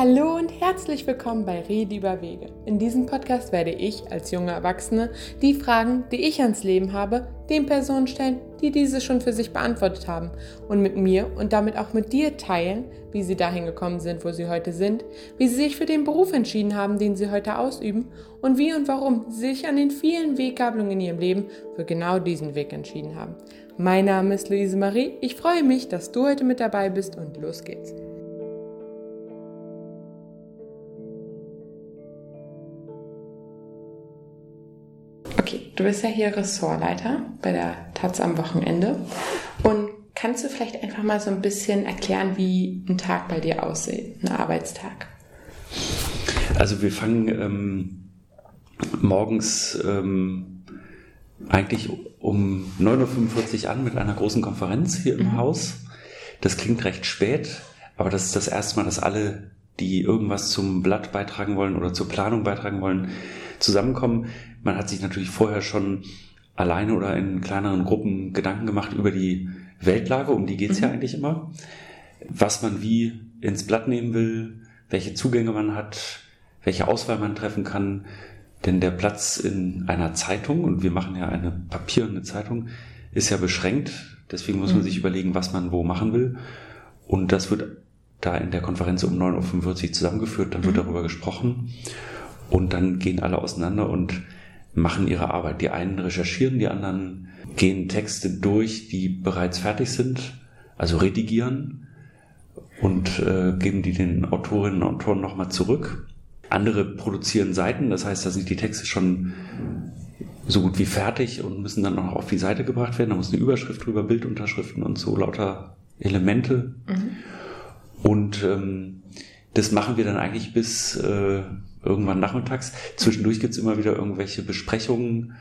Hallo und herzlich willkommen bei Rede über Wege. In diesem Podcast werde ich als junge Erwachsene die Fragen, die ich ans Leben habe, den Personen stellen, die diese schon für sich beantwortet haben und mit mir und damit auch mit dir teilen, wie sie dahin gekommen sind, wo sie heute sind, wie sie sich für den Beruf entschieden haben, den sie heute ausüben und wie und warum sie sich an den vielen Weggabelungen in ihrem Leben für genau diesen Weg entschieden haben. Mein Name ist Luise Marie. Ich freue mich, dass du heute mit dabei bist und los geht's. Du bist ja hier Ressortleiter bei der Taz am Wochenende und kannst du vielleicht einfach mal so ein bisschen erklären, wie ein Tag bei dir aussieht, ein Arbeitstag? Also wir fangen ähm, morgens ähm, eigentlich um 9.45 Uhr an mit einer großen Konferenz hier im mhm. Haus. Das klingt recht spät, aber das ist das erste Mal, dass alle, die irgendwas zum Blatt beitragen wollen oder zur Planung beitragen wollen, zusammenkommen. Man hat sich natürlich vorher schon alleine oder in kleineren Gruppen Gedanken gemacht über die Weltlage, um die geht's mhm. ja eigentlich immer. Was man wie ins Blatt nehmen will, welche Zugänge man hat, welche Auswahl man treffen kann. Denn der Platz in einer Zeitung, und wir machen ja eine papierende Zeitung, ist ja beschränkt. Deswegen muss man mhm. sich überlegen, was man wo machen will. Und das wird da in der Konferenz um 9.45 Uhr zusammengeführt, dann wird mhm. darüber gesprochen. Und dann gehen alle auseinander und machen ihre Arbeit. Die einen recherchieren, die anderen gehen Texte durch, die bereits fertig sind, also redigieren und äh, geben die den Autorinnen und Autoren nochmal zurück. Andere produzieren Seiten, das heißt, da sind die Texte schon so gut wie fertig und müssen dann noch auf die Seite gebracht werden. Da muss eine Überschrift drüber, Bildunterschriften und so lauter Elemente. Mhm. Und ähm, das machen wir dann eigentlich bis äh, irgendwann nachmittags. Zwischendurch gibt's immer wieder irgendwelche Besprechungen,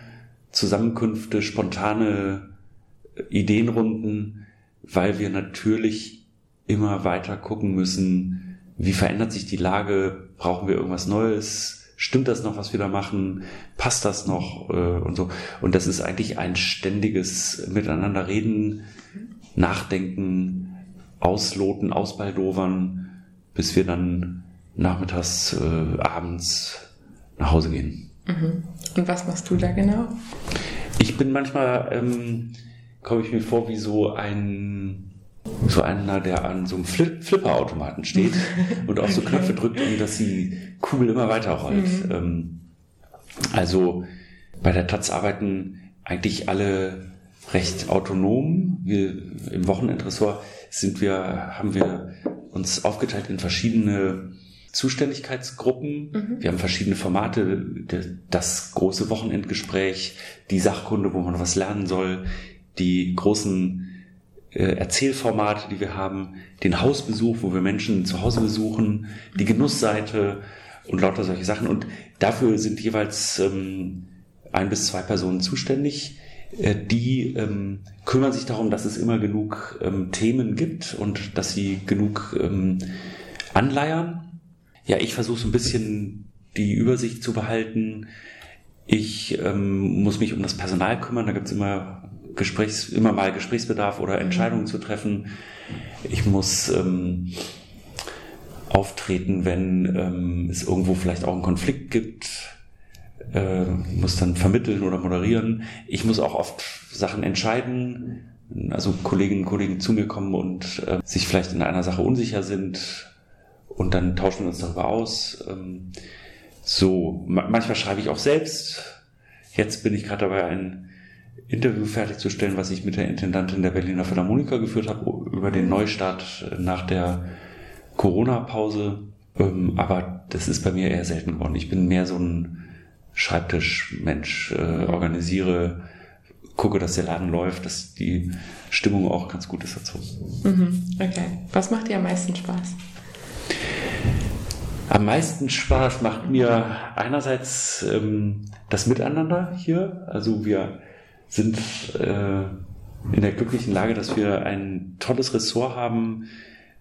Zusammenkünfte, spontane äh, Ideenrunden, weil wir natürlich immer weiter gucken müssen, wie verändert sich die Lage, brauchen wir irgendwas Neues, stimmt das noch, was wir da machen, passt das noch äh, und so. Und das ist eigentlich ein ständiges Miteinanderreden, Nachdenken, Ausloten, Ausbaldovern, bis wir dann nachmittags, äh, abends nach Hause gehen. Mhm. Und was machst du da genau? Ich bin manchmal, ähm, komme ich mir vor wie so ein, so einer, der an so einem Flip Flipperautomaten steht und auf so Knöpfe drückt, um dass die Kugel immer weiter rollt. Mhm. Ähm, also bei der Taz arbeiten eigentlich alle recht autonom. Wir im Wochenendressort sind wir, haben wir uns aufgeteilt in verschiedene Zuständigkeitsgruppen. Mhm. Wir haben verschiedene Formate, das große Wochenendgespräch, die Sachkunde, wo man was lernen soll, die großen äh, Erzählformate, die wir haben, den Hausbesuch, wo wir Menschen zu Hause besuchen, die mhm. Genussseite und lauter solche Sachen. Und dafür sind jeweils ähm, ein bis zwei Personen zuständig. Äh, die ähm, kümmern sich darum, dass es immer genug ähm, Themen gibt und dass sie genug ähm, anleiern ja, ich versuche so ein bisschen die Übersicht zu behalten. Ich ähm, muss mich um das Personal kümmern. Da gibt's immer Gesprächs, immer mal Gesprächsbedarf oder Entscheidungen zu treffen. Ich muss ähm, auftreten, wenn ähm, es irgendwo vielleicht auch einen Konflikt gibt. Äh, muss dann vermitteln oder moderieren. Ich muss auch oft Sachen entscheiden. Also Kolleginnen und Kollegen zu mir kommen und äh, sich vielleicht in einer Sache unsicher sind und dann tauschen wir uns darüber aus. Ähm, so, manchmal schreibe ich auch selbst. Jetzt bin ich gerade dabei, ein Interview fertigzustellen, was ich mit der Intendantin der Berliner Philharmoniker geführt habe, über den Neustart nach der Corona-Pause. Ähm, aber das ist bei mir eher selten geworden. Ich bin mehr so ein Schreibtischmensch, äh, organisiere, gucke, dass der Laden läuft, dass die Stimmung auch ganz gut ist dazu. Mhm, okay. Was macht dir am meisten Spaß? Am meisten Spaß macht mir einerseits ähm, das Miteinander hier. Also wir sind äh, in der glücklichen Lage, dass wir ein tolles Ressort haben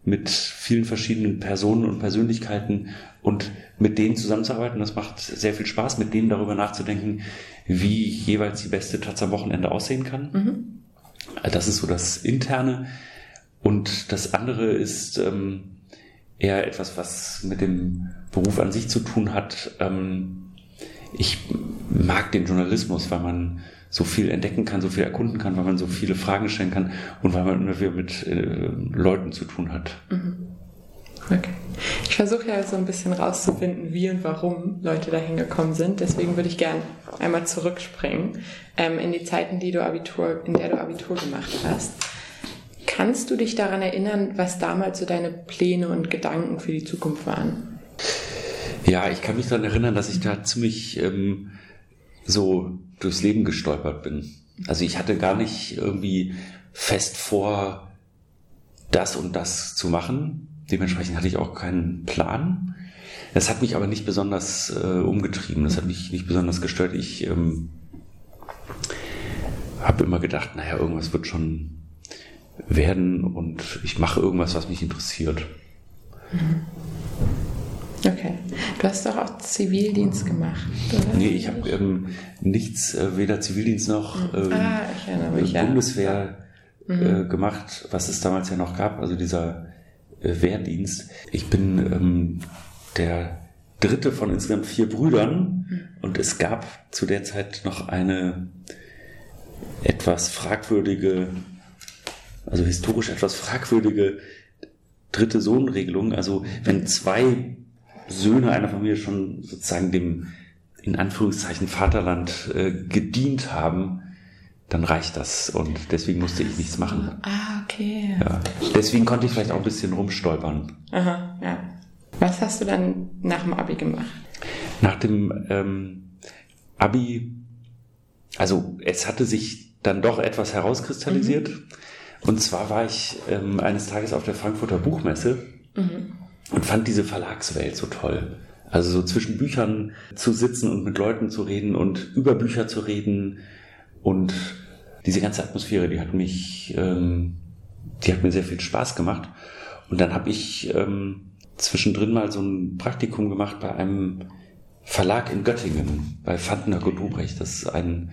mit vielen verschiedenen Personen und Persönlichkeiten und mit denen zusammenzuarbeiten. Das macht sehr viel Spaß, mit denen darüber nachzudenken, wie jeweils die beste Taz am Wochenende aussehen kann. Mhm. Das ist so das Interne. Und das andere ist, ähm, eher etwas, was mit dem Beruf an sich zu tun hat. Ähm, ich mag den Journalismus, weil man so viel entdecken kann, so viel erkunden kann, weil man so viele Fragen stellen kann und weil man immer wieder mit äh, Leuten zu tun hat. Mhm. Okay. Ich versuche ja so ein bisschen rauszufinden, wie und warum Leute dahin gekommen sind. Deswegen würde ich gern einmal zurückspringen ähm, in die Zeiten, die du Abitur, in der du Abitur gemacht hast. Kannst du dich daran erinnern, was damals so deine Pläne und Gedanken für die Zukunft waren? Ja, ich kann mich daran erinnern, dass ich da ziemlich ähm, so durchs Leben gestolpert bin. Also ich hatte gar nicht irgendwie fest vor, das und das zu machen. Dementsprechend hatte ich auch keinen Plan. Das hat mich aber nicht besonders äh, umgetrieben, das hat mich nicht besonders gestört. Ich ähm, habe immer gedacht, naja, irgendwas wird schon werden und ich mache irgendwas, was mich interessiert. Mhm. Okay. Du hast doch auch Zivildienst gemacht, oder? Nee, ich habe ähm, nichts, äh, weder Zivildienst noch mhm. ähm, ah, mich, Bundeswehr ja. äh, mhm. gemacht, was es damals ja noch gab, also dieser äh, Wehrdienst. Ich bin ähm, der dritte von insgesamt vier Brüdern und es gab zu der Zeit noch eine etwas fragwürdige, also historisch etwas fragwürdige dritte Sohnregelung. Also wenn zwei Söhne einer Familie schon sozusagen dem in Anführungszeichen Vaterland äh, gedient haben, dann reicht das. Und deswegen musste ich nichts machen. Ah, okay. Ja. Deswegen konnte ich vielleicht auch ein bisschen rumstolpern. Aha, ja. Was hast du dann nach dem Abi gemacht? Nach dem ähm, Abi, also es hatte sich dann doch etwas herauskristallisiert. Mhm. Und zwar war ich ähm, eines Tages auf der Frankfurter Buchmesse. Mhm und fand diese Verlagswelt so toll. Also so zwischen Büchern zu sitzen und mit Leuten zu reden und über Bücher zu reden und diese ganze Atmosphäre, die hat mich, ähm, die hat mir sehr viel Spaß gemacht. Und dann habe ich ähm, zwischendrin mal so ein Praktikum gemacht bei einem Verlag in Göttingen, bei Fandner Godubrecht. Das ist ein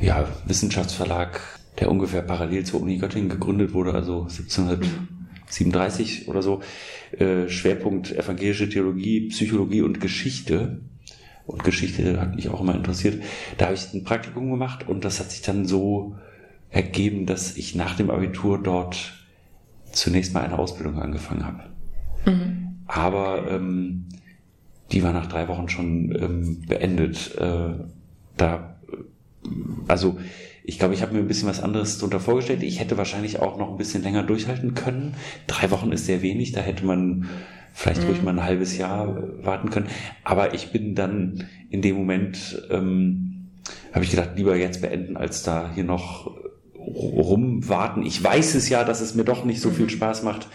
ja, Wissenschaftsverlag, der ungefähr parallel zur Uni Göttingen gegründet wurde, also 1700. 37 oder so, äh, Schwerpunkt evangelische Theologie, Psychologie und Geschichte. Und Geschichte hat mich auch immer interessiert. Da habe ich ein Praktikum gemacht und das hat sich dann so ergeben, dass ich nach dem Abitur dort zunächst mal eine Ausbildung angefangen habe. Mhm. Aber ähm, die war nach drei Wochen schon ähm, beendet. Äh, da, also ich glaube, ich habe mir ein bisschen was anderes darunter vorgestellt. Ich hätte wahrscheinlich auch noch ein bisschen länger durchhalten können. Drei Wochen ist sehr wenig, da hätte man vielleicht mhm. ruhig mal ein halbes Jahr warten können. Aber ich bin dann in dem Moment, ähm, habe ich gedacht, lieber jetzt beenden, als da hier noch rumwarten. Ich weiß es ja, dass es mir doch nicht so viel mhm. Spaß macht.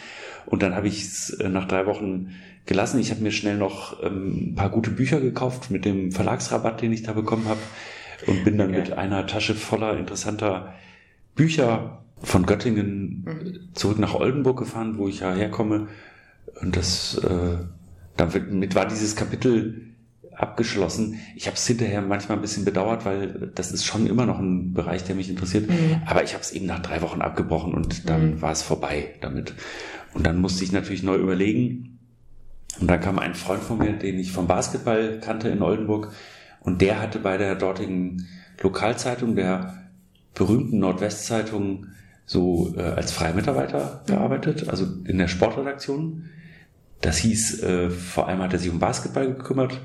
Und dann habe ich es äh, nach drei Wochen gelassen. Ich habe mir schnell noch ähm, ein paar gute Bücher gekauft mit dem Verlagsrabatt, den ich da bekommen habe und bin dann okay. mit einer Tasche voller interessanter Bücher von Göttingen mhm. zurück nach Oldenburg gefahren, wo ich ja herkomme. Und das, äh, damit war dieses Kapitel abgeschlossen. Ich habe es hinterher manchmal ein bisschen bedauert, weil das ist schon immer noch ein Bereich, der mich interessiert. Mhm. Aber ich habe es eben nach drei Wochen abgebrochen und dann mhm. war es vorbei damit. Und dann musste ich natürlich neu überlegen. Und dann kam ein Freund von mir, den ich vom Basketball kannte in Oldenburg, und der hatte bei der dortigen Lokalzeitung, der berühmten Nordwestzeitung, so äh, als Freimitarbeiter gearbeitet, also in der Sportredaktion. Das hieß, äh, vor allem hat er sich um Basketball gekümmert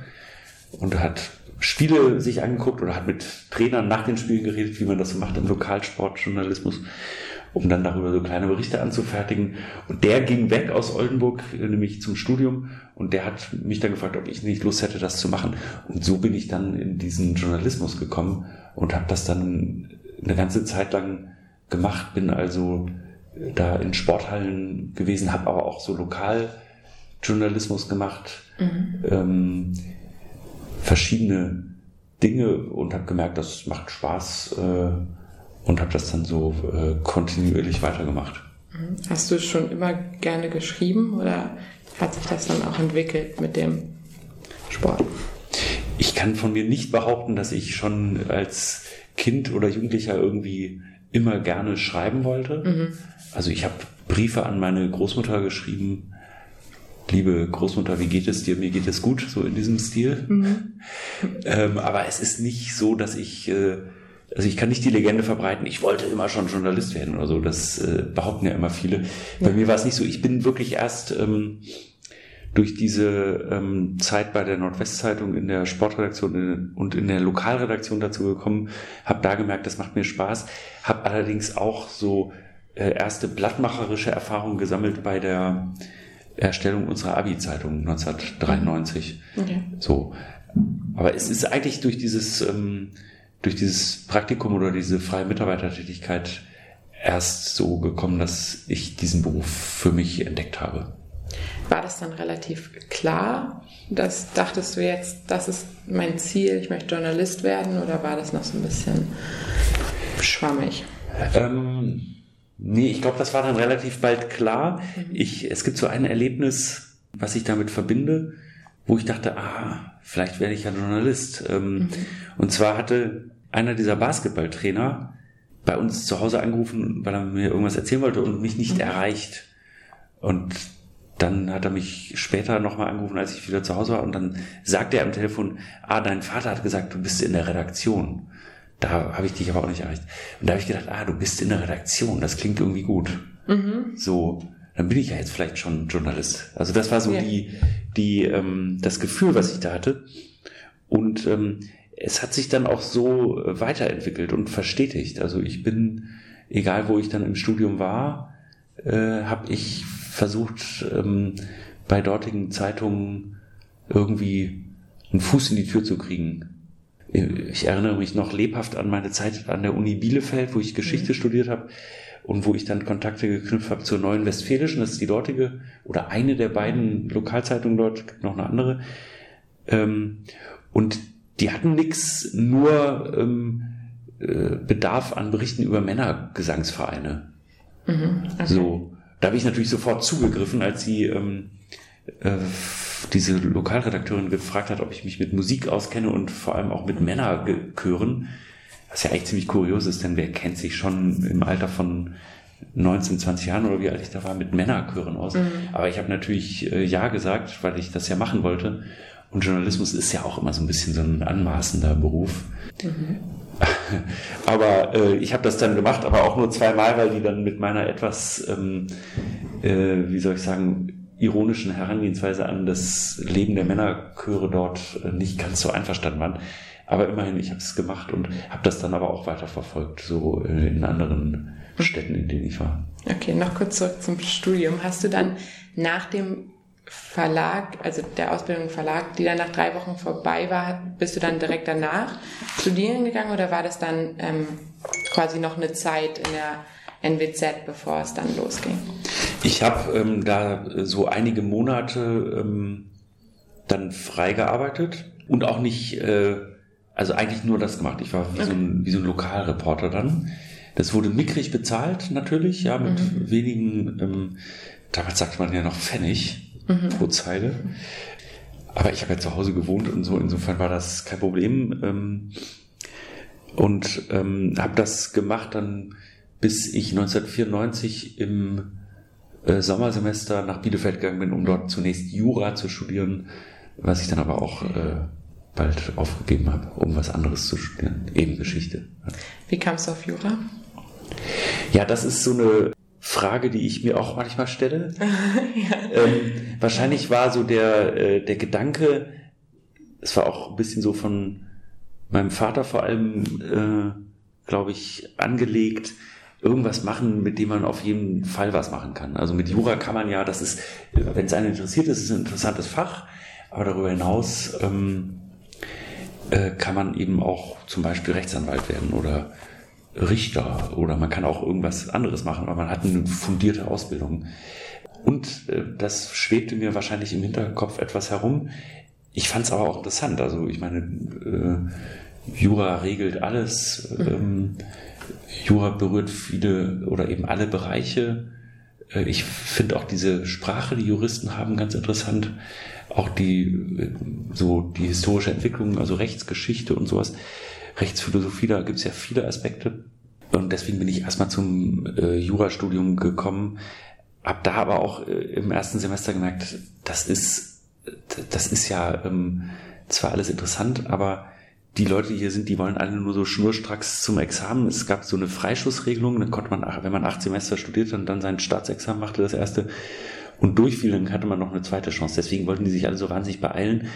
und hat Spiele sich angeguckt oder hat mit Trainern nach den Spielen geredet, wie man das so macht im Lokalsportjournalismus um dann darüber so kleine Berichte anzufertigen. Und der ging weg aus Oldenburg, nämlich zum Studium, und der hat mich dann gefragt, ob ich nicht Lust hätte, das zu machen. Und so bin ich dann in diesen Journalismus gekommen und habe das dann eine ganze Zeit lang gemacht, bin also da in Sporthallen gewesen, habe aber auch so Lokaljournalismus gemacht, mhm. ähm, verschiedene Dinge und habe gemerkt, das macht Spaß. Äh, und habe das dann so äh, kontinuierlich weitergemacht. Mhm. Hast du schon immer gerne geschrieben oder hat sich das dann auch entwickelt mit dem Sport? Ich kann von mir nicht behaupten, dass ich schon als Kind oder Jugendlicher irgendwie immer gerne schreiben wollte. Mhm. Also ich habe Briefe an meine Großmutter geschrieben, liebe Großmutter, wie geht es dir? Mir geht es gut, so in diesem Stil. Mhm. Ähm, aber es ist nicht so, dass ich, äh, also ich kann nicht die Legende verbreiten, ich wollte immer schon Journalist werden oder so. Das äh, behaupten ja immer viele. Ja. Bei mir war es nicht so. Ich bin wirklich erst ähm, durch diese ähm, Zeit bei der Nordwestzeitung in der Sportredaktion und in der Lokalredaktion dazu gekommen, habe da gemerkt, das macht mir Spaß, habe allerdings auch so äh, erste blattmacherische Erfahrungen gesammelt bei der Erstellung unserer Abi-Zeitung 1993. Okay. So. Aber es ist eigentlich durch dieses, ähm, durch dieses Praktikum oder diese freie Mitarbeitertätigkeit erst so gekommen, dass ich diesen Beruf für mich entdeckt habe. War das dann relativ klar? dass dachtest du jetzt, das ist mein Ziel, ich möchte Journalist werden oder war das noch so ein bisschen schwammig? Ähm, Nee, ich glaube, das war dann relativ bald klar. Mhm. Ich, es gibt so ein Erlebnis, was ich damit verbinde, wo ich dachte, ah, vielleicht werde ich ja Journalist. Ähm, mhm. Und zwar hatte einer dieser Basketballtrainer bei uns zu Hause angerufen, weil er mir irgendwas erzählen wollte und mich nicht mhm. erreicht. Und dann hat er mich später nochmal angerufen, als ich wieder zu Hause war, und dann sagte er am Telefon, ah, dein Vater hat gesagt, du bist in der Redaktion. Da habe ich dich aber auch nicht erreicht. Und da habe ich gedacht, ah, du bist in der Redaktion, das klingt irgendwie gut. Mhm. So, dann bin ich ja jetzt vielleicht schon Journalist. Also das war so ja. die, die, ähm, das Gefühl, was ich da hatte. Und ähm, es hat sich dann auch so weiterentwickelt und verstetigt. Also ich bin, egal wo ich dann im Studium war, äh, habe ich versucht, ähm, bei dortigen Zeitungen irgendwie einen Fuß in die Tür zu kriegen ich erinnere mich noch lebhaft an meine Zeit an der Uni Bielefeld, wo ich Geschichte mhm. studiert habe und wo ich dann Kontakte geknüpft habe zur Neuen Westfälischen, das ist die dortige oder eine der beiden Lokalzeitungen dort, noch eine andere. Ähm, und die hatten nix, nur ähm, äh, Bedarf an Berichten über Männergesangsvereine. Mhm, okay. So, da habe ich natürlich sofort zugegriffen, als sie ähm, äh, diese Lokalredakteurin gefragt hat, ob ich mich mit Musik auskenne und vor allem auch mit Männerchören. Was ja eigentlich ziemlich kurios ist, denn wer kennt sich schon im Alter von 19, 20 Jahren oder wie alt ich da war, mit Männerchören aus. Mhm. Aber ich habe natürlich äh, Ja gesagt, weil ich das ja machen wollte. Und Journalismus ist ja auch immer so ein bisschen so ein anmaßender Beruf. Mhm. aber äh, ich habe das dann gemacht, aber auch nur zweimal, weil die dann mit meiner etwas, ähm, äh, wie soll ich sagen, ironischen Herangehensweise an das Leben der Männerchöre dort äh, nicht ganz so einverstanden waren. Aber immerhin, ich habe es gemacht und habe das dann aber auch weiterverfolgt, so äh, in anderen Städten, in denen ich war. Okay, noch kurz zurück zum Studium. Hast du dann nach dem Verlag, also der Ausbildung im Verlag, die dann nach drei Wochen vorbei war, bist du dann direkt danach studieren gegangen oder war das dann ähm, quasi noch eine Zeit in der NWZ, bevor es dann losging? Ich habe ähm, da so einige Monate ähm, dann freigearbeitet und auch nicht, äh, also eigentlich nur das gemacht. Ich war wie, okay. so, ein, wie so ein Lokalreporter dann. Das wurde mickrig bezahlt natürlich, ja, mit mhm. wenigen, ähm, damals sagte man ja noch Pfennig mhm. pro Zeile. Aber ich habe ja zu Hause gewohnt und so, insofern war das kein Problem. Ähm, und ähm, habe das gemacht dann bis ich 1994 im äh, Sommersemester nach Bielefeld gegangen bin, um dort zunächst Jura zu studieren, was ich dann aber auch äh, bald aufgegeben habe, um was anderes zu studieren, eben Geschichte. Wie kamst du auf Jura? Ja, das ist so eine Frage, die ich mir auch manchmal stelle. ja. ähm, wahrscheinlich war so der, äh, der Gedanke, es war auch ein bisschen so von meinem Vater vor allem, äh, glaube ich, angelegt, irgendwas machen, mit dem man auf jeden Fall was machen kann. Also mit Jura kann man ja, das ist, wenn es einen interessiert, ist es ein interessantes Fach, aber darüber hinaus ähm, äh, kann man eben auch zum Beispiel Rechtsanwalt werden oder Richter oder man kann auch irgendwas anderes machen, aber man hat eine fundierte Ausbildung. Und äh, das schwebte mir wahrscheinlich im Hinterkopf etwas herum. Ich fand es aber auch interessant. Also ich meine, äh, Jura regelt alles. Ähm, Jura berührt viele oder eben alle Bereiche. Ich finde auch diese Sprache, die Juristen haben, ganz interessant. Auch die, äh, so die historische Entwicklung, also Rechtsgeschichte und sowas. Rechtsphilosophie, da gibt es ja viele Aspekte. Und deswegen bin ich erstmal zum äh, Jurastudium gekommen. habe da aber auch äh, im ersten Semester gemerkt, das ist, das ist ja ähm, zwar alles interessant, aber die Leute, die hier sind, die wollen alle nur so schnurstracks zum Examen. Es gab so eine Freischussregelung, dann konnte man, wenn man acht Semester studiert und dann sein Staatsexamen machte, das erste, und durchfiel, dann hatte man noch eine zweite Chance. Deswegen wollten die sich alle so wahnsinnig beeilen.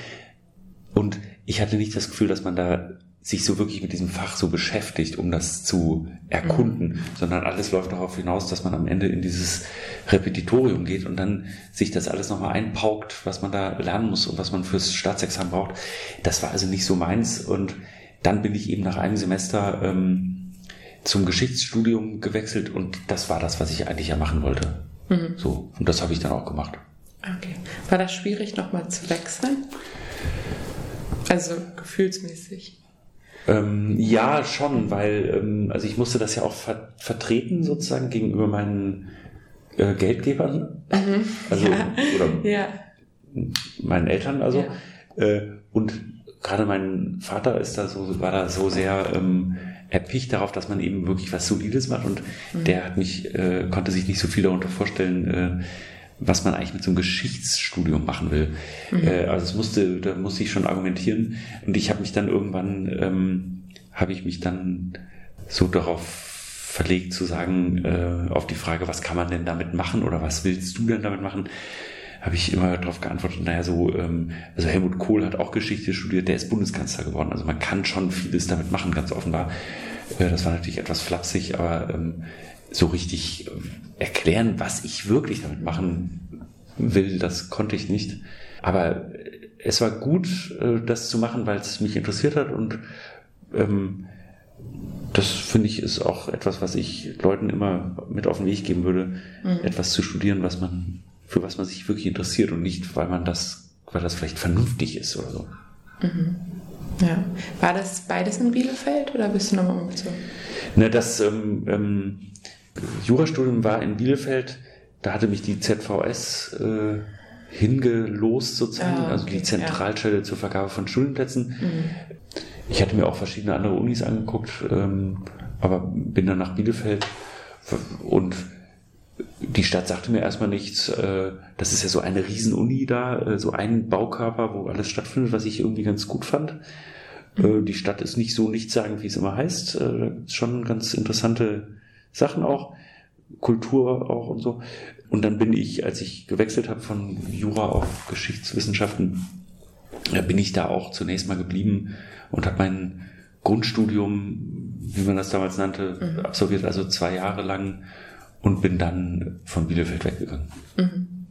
Und ich hatte nicht das Gefühl, dass man da sich so wirklich mit diesem Fach so beschäftigt, um das zu erkunden, mhm. sondern alles läuft darauf hinaus, dass man am Ende in dieses Repetitorium geht und dann sich das alles nochmal einpaukt, was man da lernen muss und was man fürs Staatsexamen braucht. Das war also nicht so meins und dann bin ich eben nach einem Semester ähm, zum Geschichtsstudium gewechselt und das war das, was ich eigentlich ja machen wollte. Mhm. So, und das habe ich dann auch gemacht. Okay. War das schwierig, nochmal zu wechseln? Also gefühlsmäßig? Ähm, ja, schon, weil ähm, also ich musste das ja auch ver vertreten sozusagen gegenüber meinen äh, Geldgebern, mhm. also ja. oder ja. meinen Eltern, also ja. äh, und gerade mein Vater ist da so war da so sehr ähm, erpicht darauf, dass man eben wirklich was Solides macht und mhm. der hat mich äh, konnte sich nicht so viel darunter vorstellen. Äh, was man eigentlich mit so einem Geschichtsstudium machen will. Mhm. Äh, also es musste, da musste ich schon argumentieren. Und ich habe mich dann irgendwann, ähm, habe ich mich dann so darauf verlegt zu sagen, äh, auf die Frage, was kann man denn damit machen oder was willst du denn damit machen, habe ich immer darauf geantwortet, naja, so, ähm, also Helmut Kohl hat auch Geschichte studiert, der ist Bundeskanzler geworden. Also man kann schon vieles damit machen, ganz offenbar. Äh, das war natürlich etwas flapsig, aber ähm, so richtig erklären, was ich wirklich damit machen will, das konnte ich nicht. Aber es war gut, äh, das zu machen, weil es mich interessiert hat und ähm, das finde ich ist auch etwas, was ich Leuten immer mit auf den Weg geben würde, mhm. etwas zu studieren, was man, für was man sich wirklich interessiert und nicht, weil man das, weil das vielleicht vernünftig ist oder so. Mhm. Ja. War das beides in Bielefeld oder bist du nochmal umgezogen? Ne, das ähm, ähm, Jurastudium war in Bielefeld, da hatte mich die ZVS äh, hingelost sozusagen, ah, okay. also die Zentralstelle ja. zur Vergabe von Studienplätzen. Mhm. Ich hatte mir auch verschiedene andere Unis angeguckt, ähm, aber bin dann nach Bielefeld und die Stadt sagte mir erstmal nichts. Äh, das ist ja so eine Riesenuni da, äh, so ein Baukörper, wo alles stattfindet, was ich irgendwie ganz gut fand. Äh, die Stadt ist nicht so nichtssagend, wie es immer heißt. Äh, schon ganz interessante Sachen auch, Kultur auch und so. Und dann bin ich, als ich gewechselt habe von Jura auf Geschichtswissenschaften, bin ich da auch zunächst mal geblieben und habe mein Grundstudium, wie man das damals nannte, mhm. absolviert, also zwei Jahre lang und bin dann von Bielefeld weggegangen. Mhm.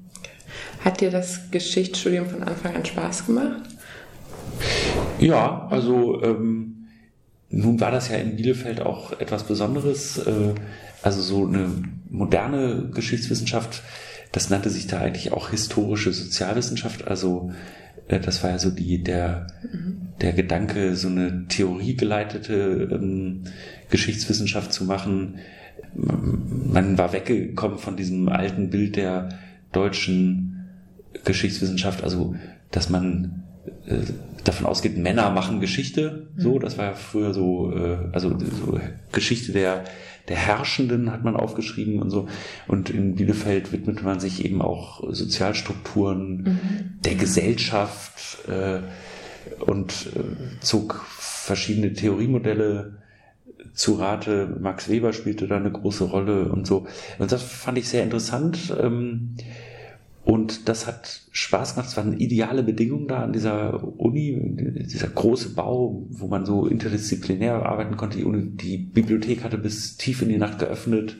Hat dir das Geschichtsstudium von Anfang an Spaß gemacht? Ja, also ähm, nun war das ja in Bielefeld auch etwas Besonderes. Äh, also so eine moderne Geschichtswissenschaft, das nannte sich da eigentlich auch historische Sozialwissenschaft. Also äh, das war ja so die, der, der Gedanke, so eine theoriegeleitete ähm, Geschichtswissenschaft zu machen. Man war weggekommen von diesem alten Bild der deutschen Geschichtswissenschaft, also dass man äh, davon ausgeht, Männer machen Geschichte. So, mhm. das war ja früher so, äh, also so Geschichte der der Herrschenden hat man aufgeschrieben und so. Und in Bielefeld widmet man sich eben auch Sozialstrukturen mhm. der Gesellschaft äh, und äh, zog verschiedene Theoriemodelle zu Rate. Max Weber spielte da eine große Rolle und so. Und das fand ich sehr interessant. Ähm, und das hat Spaß gemacht. Es waren ideale Bedingungen da an dieser Uni, dieser große Bau, wo man so interdisziplinär arbeiten konnte. Die, Uni, die Bibliothek hatte bis tief in die Nacht geöffnet,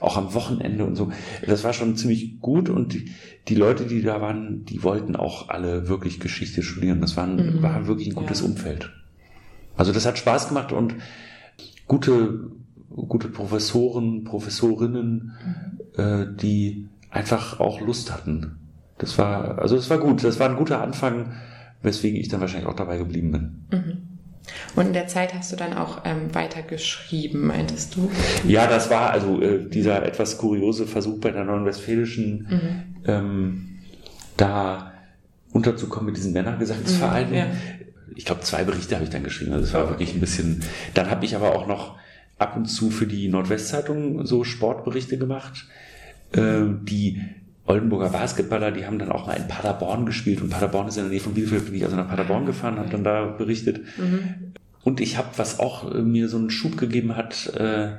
auch am Wochenende und so. Das war schon ziemlich gut und die, die Leute, die da waren, die wollten auch alle wirklich Geschichte studieren. Das war, ein, mhm. war wirklich ein gutes ja. Umfeld. Also das hat Spaß gemacht und gute, gute Professoren, Professorinnen, mhm. äh, die einfach auch Lust hatten. Das war, also das war gut. Das war ein guter Anfang, weswegen ich dann wahrscheinlich auch dabei geblieben bin. Mhm. Und in der Zeit hast du dann auch ähm, weitergeschrieben, meintest du? Ja, das war also äh, dieser etwas kuriose Versuch bei der Neuen Westfälischen, mhm. ähm, da unterzukommen mit diesen Männergesangsvereinen. Mhm, ja. Ich glaube, zwei Berichte habe ich dann geschrieben. Also das war wirklich ein bisschen. Dann habe ich aber auch noch ab und zu für die Nordwestzeitung so Sportberichte gemacht Äh, die Oldenburger Basketballer, die haben dann auch mal in Paderborn gespielt und Paderborn ist in der Nähe von Bielefeld, bin ich also nach Paderborn gefahren, habe dann da berichtet. Mhm. Und ich habe, was auch äh, mir so einen Schub gegeben hat, äh,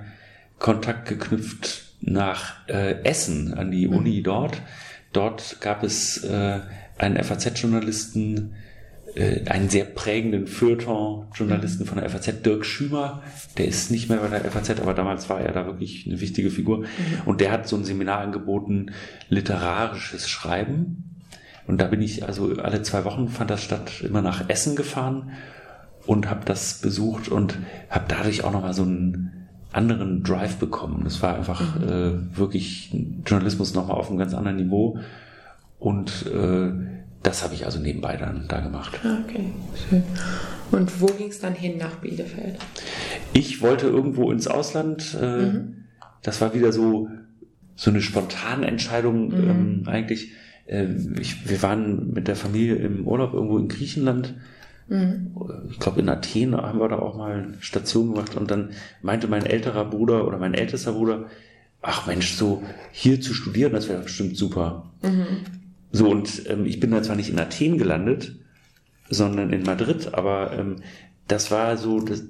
Kontakt geknüpft nach äh, Essen an die mhm. Uni dort. Dort gab es äh, einen FAZ-Journalisten, einen sehr prägenden Feuilleton-Journalisten von der FAZ, Dirk Schümer. Der ist nicht mehr bei der FAZ, aber damals war er da wirklich eine wichtige Figur. Mhm. Und der hat so ein Seminar angeboten, literarisches Schreiben. Und da bin ich also alle zwei Wochen fand das statt, immer nach Essen gefahren und habe das besucht und habe dadurch auch nochmal so einen anderen Drive bekommen. Das war einfach mhm. äh, wirklich Journalismus nochmal auf einem ganz anderen Niveau. Und äh, das habe ich also nebenbei dann da gemacht. Ah, okay, schön. Und wo ging es dann hin nach Bielefeld? Ich wollte irgendwo ins Ausland. Äh, mhm. Das war wieder so, so eine spontane Entscheidung mhm. ähm, eigentlich. Äh, ich, wir waren mit der Familie im Urlaub irgendwo in Griechenland Mhm. Ich glaube, in Athen haben wir da auch mal Station gemacht und dann meinte mein älterer Bruder oder mein ältester Bruder, ach Mensch, so hier zu studieren, das wäre bestimmt super. Mhm. So, und ähm, ich bin da zwar nicht in Athen gelandet, sondern in Madrid, aber ähm, das war so, das,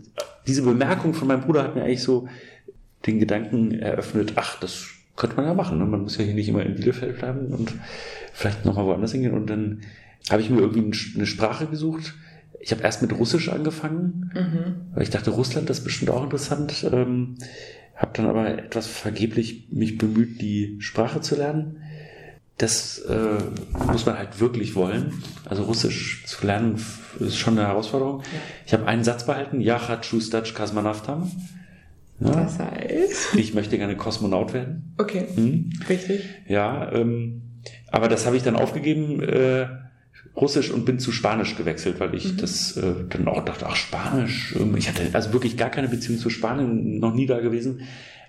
diese Bemerkung von meinem Bruder hat mir eigentlich so den Gedanken eröffnet, ach, das könnte man ja machen. Ne? Man muss ja hier nicht immer in Bielefeld bleiben und vielleicht nochmal woanders hingehen. Und dann habe ich mir irgendwie eine Sprache gesucht, ich habe erst mit Russisch angefangen, mhm. weil ich dachte, Russland das ist bestimmt auch interessant. Ähm, habe dann aber etwas vergeblich mich bemüht, die Sprache zu lernen. Das äh, muss man halt wirklich wollen. Also Russisch zu lernen ist schon eine Herausforderung. Ja. Ich habe einen Satz behalten, Jachat Schustac Kasmanavtam. Ja. Das heißt? Ich möchte gerne Kosmonaut werden. Okay, hm? richtig. Ja, ähm, aber das habe ich dann aufgegeben, äh, Russisch und bin zu Spanisch gewechselt, weil ich mhm. das äh, dann auch dachte, ach Spanisch. Ich hatte also wirklich gar keine Beziehung zu Spanien, noch nie da gewesen.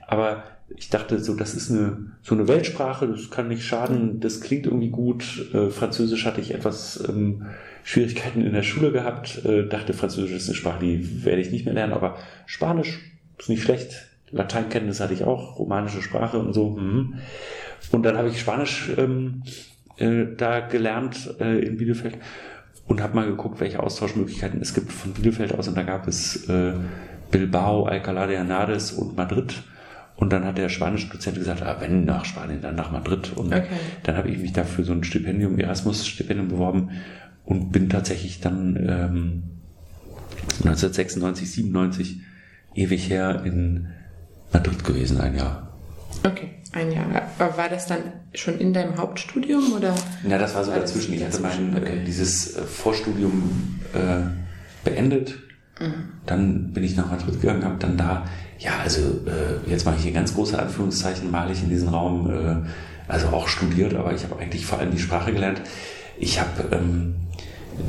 Aber ich dachte so, das ist eine so eine Weltsprache, das kann nicht schaden, das klingt irgendwie gut. Äh, Französisch hatte ich etwas ähm, Schwierigkeiten in der Schule gehabt, äh, dachte Französisch ist eine Sprache, die werde ich nicht mehr lernen, aber Spanisch ist nicht schlecht. Lateinkenntnis hatte ich auch, romanische Sprache und so. Mhm. Und dann habe ich Spanisch ähm, äh, da gelernt äh, in Bielefeld und habe mal geguckt, welche Austauschmöglichkeiten es gibt von Bielefeld aus. Und da gab es äh, Bilbao, Alcalá de Henares und Madrid. Und dann hat der spanische Dozent gesagt, ah, wenn nach Spanien, dann nach Madrid. Und okay. dann habe ich mich dafür so ein Stipendium, Erasmus-Stipendium beworben und bin tatsächlich dann ähm, 1996, 97 ewig her in Madrid gewesen, ein Jahr. Okay. Ein Jahr. Aber war das dann schon in deinem Hauptstudium oder? Ja, das war so war dazwischen. Ich hatte mein okay. äh, dieses äh, Vorstudium äh, beendet. Mhm. Dann bin ich nach Madrid gegangen, habe dann da, ja, also äh, jetzt mache ich hier ganz große Anführungszeichen, male ich in diesem Raum, äh, also auch studiert, aber ich habe eigentlich vor allem die Sprache gelernt. Ich habe ähm,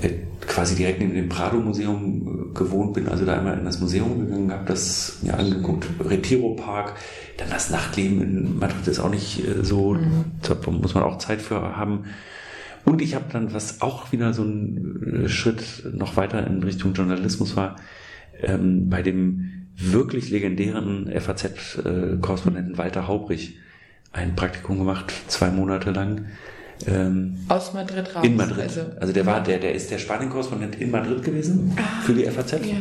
äh, quasi direkt in dem Prado-Museum gewohnt bin, also da einmal in das Museum gegangen, habe das mir angeguckt, Retiro Park, dann das Nachtleben in Madrid ist auch nicht äh, so, mhm. da muss man auch Zeit für haben. Und ich habe dann, was auch wieder so ein äh, Schritt noch weiter in Richtung Journalismus war, ähm, bei dem wirklich legendären FAZ-Korrespondenten Walter Haubrich ein Praktikum gemacht, zwei Monate lang. Ähm, Aus Madrid raus. In Madrid. Also, also der war, der, der ist der Spanien-Korrespondent in Madrid gewesen ah, für die FAZ. Ja.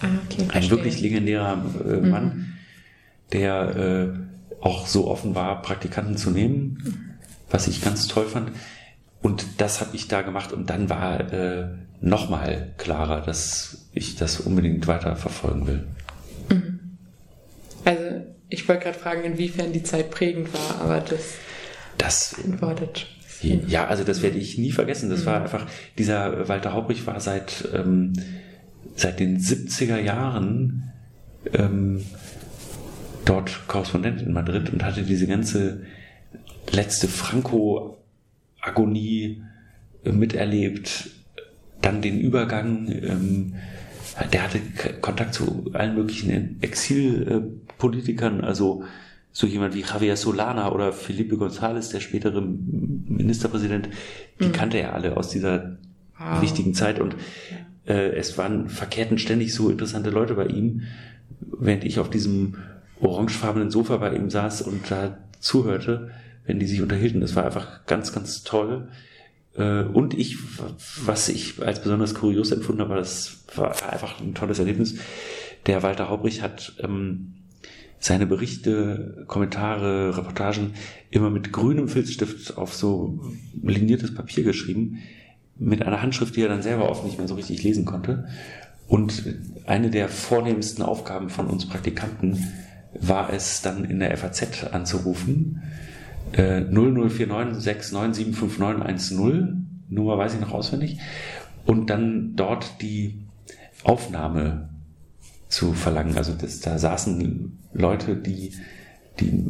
Ah, okay, ein wirklich legendärer äh, Mann. Mhm der äh, auch so offen war, Praktikanten zu nehmen, was ich ganz toll fand. Und das habe ich da gemacht und dann war äh, nochmal klarer, dass ich das unbedingt weiter verfolgen will. Also ich wollte gerade fragen, inwiefern die Zeit prägend war, aber das, das antwortet. Ja, also das werde ich nie vergessen. Das mhm. war einfach, dieser Walter Haubrich war seit, ähm, seit den 70er Jahren ähm, dort Korrespondent in Madrid und hatte diese ganze letzte Franco-Agonie äh, miterlebt, dann den Übergang, ähm, der hatte Kontakt zu allen möglichen Exilpolitikern, also so jemand wie Javier Solana oder Felipe González, der spätere Ministerpräsident, die mhm. kannte er alle aus dieser wow. wichtigen Zeit und äh, es waren verkehrten ständig so interessante Leute bei ihm, während ich auf diesem orangefarbenen Sofa bei ihm saß und da zuhörte, wenn die sich unterhielten. Das war einfach ganz, ganz toll. Äh, und ich, was ich als besonders kurios empfunden habe, das war einfach ein tolles Erlebnis. Der Walter Haubrich hat ähm, seine Berichte, Kommentare, Reportagen immer mit grünem Filzstift auf so liniertes Papier geschrieben, mit einer Handschrift, die er dann selber oft nicht mehr so richtig lesen konnte. Und eine der vornehmsten Aufgaben von uns Praktikanten war es dann in der FAZ anzurufen. Äh, 004969759110, Nummer weiß ich noch auswendig, und dann dort die Aufnahme zu verlangen. Also das, da saßen Leute, die, die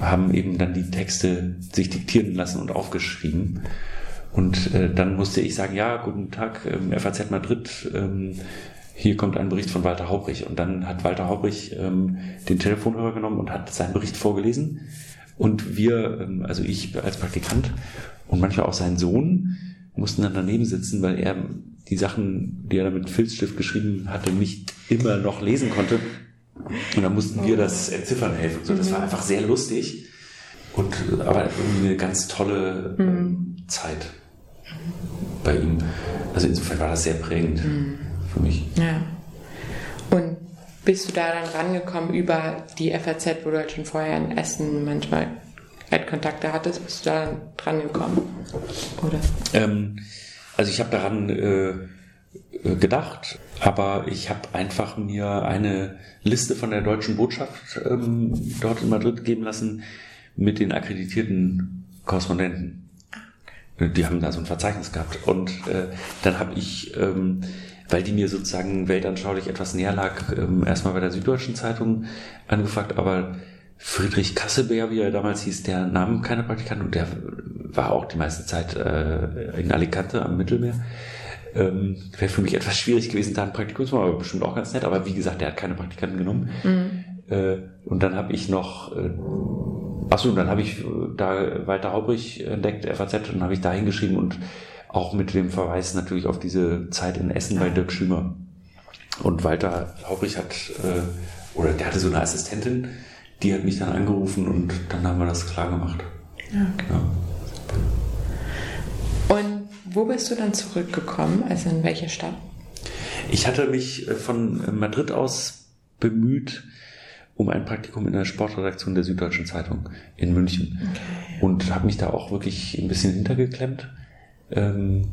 haben eben dann die Texte sich diktieren lassen und aufgeschrieben. Und äh, dann musste ich sagen, ja, guten Tag, ähm, FAZ Madrid, ähm, hier kommt ein Bericht von Walter Haubrich. Und dann hat Walter Haubrich ähm, den Telefonhörer genommen und hat seinen Bericht vorgelesen. Und wir, ähm, also ich als Praktikant und manchmal auch sein Sohn, mussten dann daneben sitzen, weil er die Sachen, die er mit Filzstift geschrieben hatte, nicht immer noch lesen konnte. Und dann mussten wir das entziffern helfen. So, das war mhm. einfach sehr lustig. Und aber eine ganz tolle ähm, Zeit bei ihm. Also insofern war das sehr prägend mhm. für mich. Ja. Bist du da dann rangekommen über die FAZ, wo du halt schon vorher in Essen manchmal halt Kontakte hattest, bist du da dann dran gekommen? Oder? Ähm, also ich habe daran äh, äh, gedacht, aber ich habe einfach mir eine Liste von der deutschen Botschaft ähm, dort in Madrid geben lassen mit den akkreditierten Korrespondenten. Die haben da so ein Verzeichnis gehabt. Und äh, dann habe ich, ähm, weil die mir sozusagen weltanschaulich etwas näher lag, ähm, erstmal bei der Süddeutschen Zeitung angefragt, aber Friedrich Kasselbeer, wie er damals hieß, der nahm keine Praktikanten und der war auch die meiste Zeit äh, in Alicante am Mittelmeer. Ähm, Wäre für mich etwas schwierig gewesen, da ein Praktikum zu machen, aber bestimmt auch ganz nett. Aber wie gesagt, der hat keine Praktikanten genommen. Mhm. Äh, und dann habe ich noch, äh, achso, dann habe ich äh, da Walter Haubrich entdeckt, FAZ, und dann habe ich da hingeschrieben und auch mit dem Verweis natürlich auf diese Zeit in Essen bei Dirk Schümer. Und Walter Haubrich hat, äh, oder der hatte so eine Assistentin, die hat mich dann angerufen und dann haben wir das klar gemacht. Ja, ja. Und wo bist du dann zurückgekommen? Also in welche Stadt? Ich hatte mich äh, von Madrid aus bemüht um ein Praktikum in der Sportredaktion der Süddeutschen Zeitung in München. Okay. Und habe mich da auch wirklich ein bisschen hintergeklemmt. Ähm,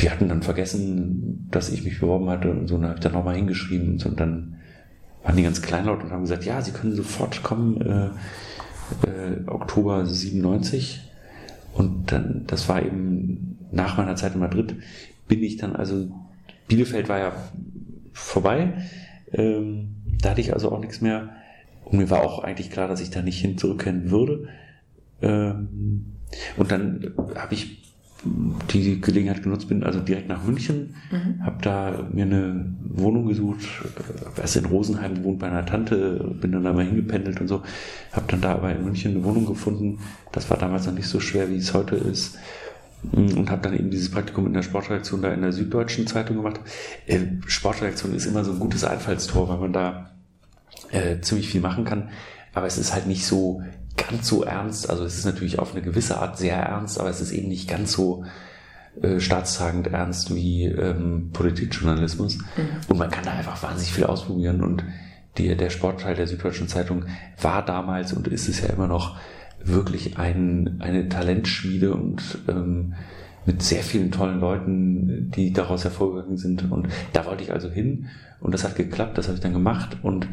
die hatten dann vergessen, dass ich mich beworben hatte und so, dann habe ich da nochmal hingeschrieben und dann waren die ganz kleinlaut und haben gesagt, ja, sie können sofort kommen, äh, äh, Oktober 97. Und dann, das war eben nach meiner Zeit in Madrid, bin ich dann, also Bielefeld war ja vorbei, ähm, da hatte ich also auch nichts mehr. Und mir war auch eigentlich klar, dass ich da nicht hin zurückkehren würde. Ähm, und dann habe ich die Gelegenheit genutzt bin, also direkt nach München, mhm. habe da mir eine Wohnung gesucht, äh, erst in Rosenheim gewohnt bei einer Tante, bin dann da mal hingependelt und so, habe dann da aber in München eine Wohnung gefunden. Das war damals noch nicht so schwer, wie es heute ist. Mm, und habe dann eben dieses Praktikum in der Sportredaktion da in der Süddeutschen Zeitung gemacht. Äh, Sportredaktion ist immer so ein gutes Einfallstor, weil man da äh, ziemlich viel machen kann. Aber es ist halt nicht so ganz so ernst. Also es ist natürlich auf eine gewisse Art sehr ernst, aber es ist eben nicht ganz so äh, staatstragend ernst wie ähm, Politikjournalismus. Mhm. Und man kann da einfach wahnsinnig viel ausprobieren. Und die, der Sportteil der Süddeutschen Zeitung war damals und ist es ja immer noch wirklich ein, eine Talentschmiede und ähm, mit sehr vielen tollen Leuten, die daraus hervorgegangen sind. Und da wollte ich also hin und das hat geklappt, das habe ich dann gemacht und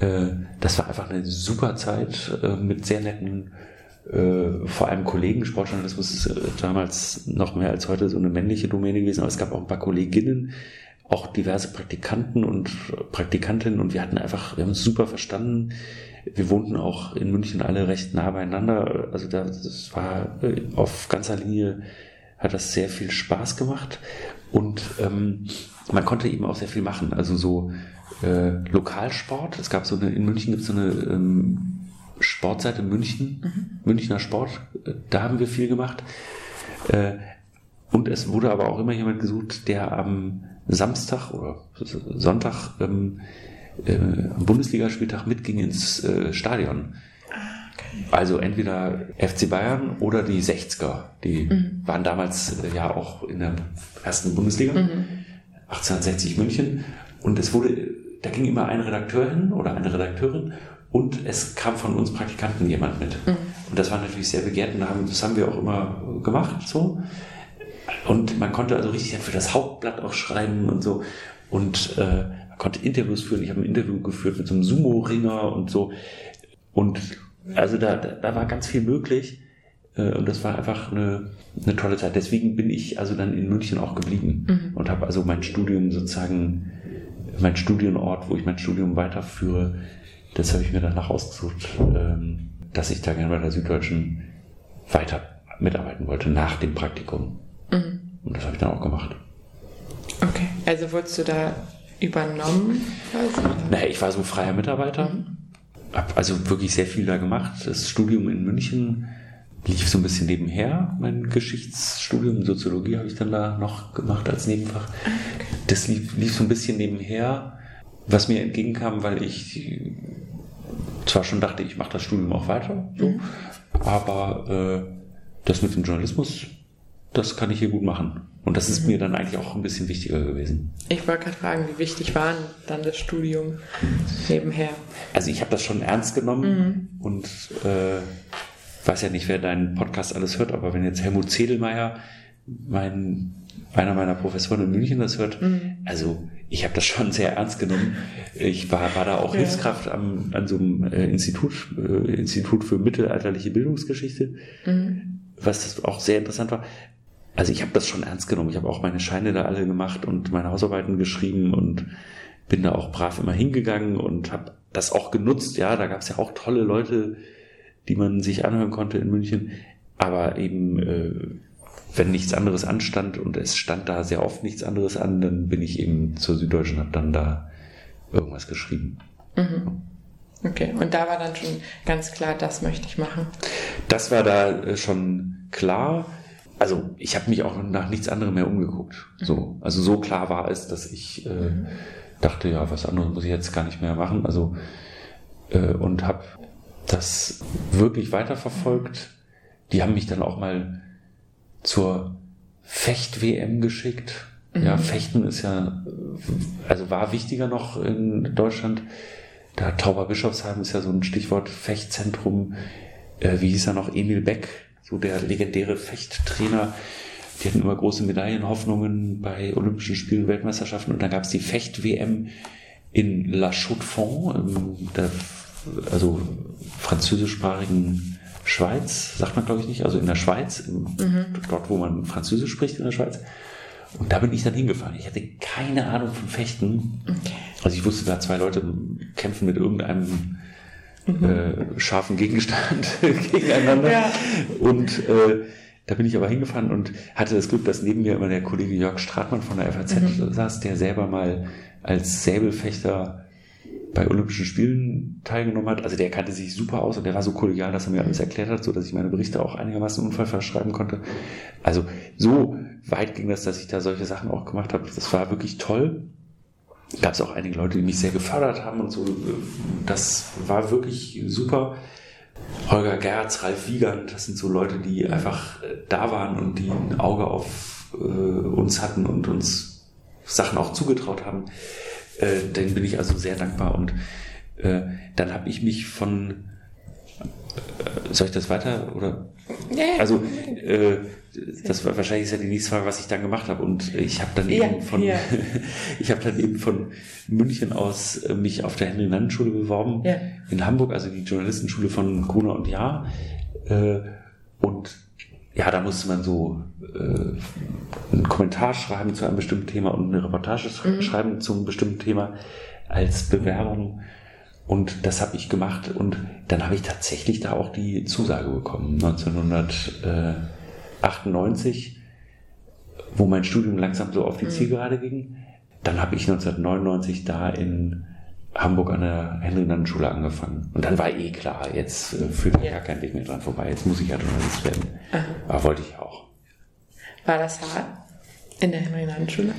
das war einfach eine super Zeit äh, mit sehr netten, äh, vor allem Kollegen. Sportjournalismus ist äh, damals noch mehr als heute so eine männliche Domäne gewesen, aber es gab auch ein paar Kolleginnen, auch diverse Praktikanten und Praktikantinnen und wir hatten einfach, wir haben uns super verstanden. Wir wohnten auch in München alle recht nah beieinander. Also das war äh, auf ganzer Linie hat das sehr viel Spaß gemacht und ähm, man konnte eben auch sehr viel machen. Also so äh, Lokalsport. Es gab so eine, in München gibt es so eine ähm, Sportseite München, mhm. Münchner Sport. Äh, da haben wir viel gemacht. Äh, und es wurde aber auch immer jemand gesucht, der am Samstag oder Sonntag ähm, äh, am Bundesligaspieltag mitging ins äh, Stadion. Also entweder FC Bayern oder die 60er. Die mhm. waren damals äh, ja auch in der ersten Bundesliga. Mhm. 1860 München. Und es wurde, da ging immer ein Redakteur hin oder eine Redakteurin und es kam von uns Praktikanten jemand mit. Mhm. Und das war natürlich sehr begehrt und das haben wir auch immer gemacht so. Und man konnte also richtig für das Hauptblatt auch schreiben und so. Und äh, man konnte Interviews führen. Ich habe ein Interview geführt mit so einem Sumo-Ringer und so. Und also da, da war ganz viel möglich. Äh, und das war einfach eine, eine tolle Zeit. Deswegen bin ich also dann in München auch geblieben mhm. und habe also mein Studium sozusagen, mein Studienort, wo ich mein Studium weiterführe, das habe ich mir danach ausgesucht, ähm, dass ich da gerne bei der Süddeutschen weiter mitarbeiten wollte nach dem Praktikum. Mhm. Und das habe ich dann auch gemacht. Okay, also wurdest du da übernommen? Quasi? Naja, ich war so freier Mitarbeiter. Mhm. Habe also wirklich sehr viel da gemacht. Das Studium in München lief so ein bisschen nebenher. Mein Geschichtsstudium, Soziologie habe ich dann da noch gemacht als Nebenfach. Das lief, lief so ein bisschen nebenher, was mir entgegenkam, weil ich zwar schon dachte, ich mache das Studium auch weiter, so, mhm. aber äh, das mit dem Journalismus, das kann ich hier gut machen. Und das ist mhm. mir dann eigentlich auch ein bisschen wichtiger gewesen. Ich wollte gerade fragen, wie wichtig war dann das Studium nebenher? Also ich habe das schon ernst genommen mhm. und äh, weiß ja nicht, wer deinen Podcast alles hört, aber wenn jetzt Helmut Zedelmeier, mein, einer meiner Professoren in München das hört, mhm. also ich habe das schon sehr ernst genommen. Ich war, war da auch ja. Hilfskraft am, an so einem äh, Institut, äh, Institut für mittelalterliche Bildungsgeschichte, mhm. was auch sehr interessant war. Also ich habe das schon ernst genommen. Ich habe auch meine Scheine da alle gemacht und meine Hausarbeiten geschrieben und bin da auch brav immer hingegangen und habe das auch genutzt. Ja, da gab es ja auch tolle Leute, die man sich anhören konnte in München. Aber eben äh, wenn nichts anderes anstand und es stand da sehr oft nichts anderes an, dann bin ich eben zur Süddeutschen, habe dann da irgendwas geschrieben. Mhm. Okay, und da war dann schon ganz klar, das möchte ich machen. Das war da äh, schon klar. Also ich habe mich auch nach nichts anderem mehr umgeguckt. So, mhm. also so klar war es, dass ich äh, mhm. dachte, ja, was anderes muss ich jetzt gar nicht mehr machen. Also äh, und habe das wirklich weiterverfolgt. Die haben mich dann auch mal zur Fecht-WM geschickt. Mhm. Ja, Fechten ist ja, also war wichtiger noch in Deutschland. Da Tauber Bischofsheim ist ja so ein Stichwort Fechtzentrum. Äh, wie hieß er noch? Emil Beck, so der legendäre Fechttrainer. Die hatten immer große Medaillenhoffnungen bei Olympischen Spielen, Weltmeisterschaften. Und dann gab es die Fecht-WM in La Chaux-de-Fonds, also französischsprachigen Schweiz, sagt man glaube ich nicht, also in der Schweiz, im, mhm. dort wo man Französisch spricht in der Schweiz. Und da bin ich dann hingefahren. Ich hatte keine Ahnung von Fechten. Okay. Also ich wusste, da zwei Leute kämpfen mit irgendeinem mhm. äh, scharfen Gegenstand gegeneinander. Ja. Und äh, da bin ich aber hingefahren und hatte das Glück, dass neben mir immer der Kollege Jörg Stratmann von der FAZ mhm. saß, der selber mal als Säbelfechter bei Olympischen Spielen teilgenommen hat. Also der kannte sich super aus und der war so kollegial, dass er mir alles erklärt hat, so dass ich meine Berichte auch einigermaßen unfallfrei schreiben konnte. Also so weit ging das, dass ich da solche Sachen auch gemacht habe. Das war wirklich toll. Gab es auch einige Leute, die mich sehr gefördert haben und so. Das war wirklich super. Holger Gerz, Ralf Wiegand, das sind so Leute, die einfach äh, da waren und die ein Auge auf äh, uns hatten und uns Sachen auch zugetraut haben. Äh, den bin ich also sehr dankbar. Und äh, dann habe ich mich von äh, soll ich das weiter oder? Ja, also äh, das war wahrscheinlich ist ja die nächste Frage, was ich dann gemacht habe. Und ich habe dann eben von ja. ich habe dann eben von München aus äh, mich auf der Henry-Nannen-Schule beworben ja. in Hamburg, also die Journalistenschule von Gruner und Jahr. Äh, und ja, da musste man so äh, einen Kommentar schreiben zu einem bestimmten Thema und eine Reportage mhm. schreiben zu einem bestimmten Thema als Bewerbung. Und das habe ich gemacht und dann habe ich tatsächlich da auch die Zusage bekommen, 1998, wo mein Studium langsam so auf die mhm. Zielgerade ging. Dann habe ich 1999 da in Hamburg an der Henry-Nannen-Schule angefangen. Und dann war eh klar, jetzt äh, führt ja. gar kein Weg mehr dran vorbei. Jetzt muss ich ja Journalist werden. Aha. Aber wollte ich auch. War das hart in der Henry-Nannen-Schule?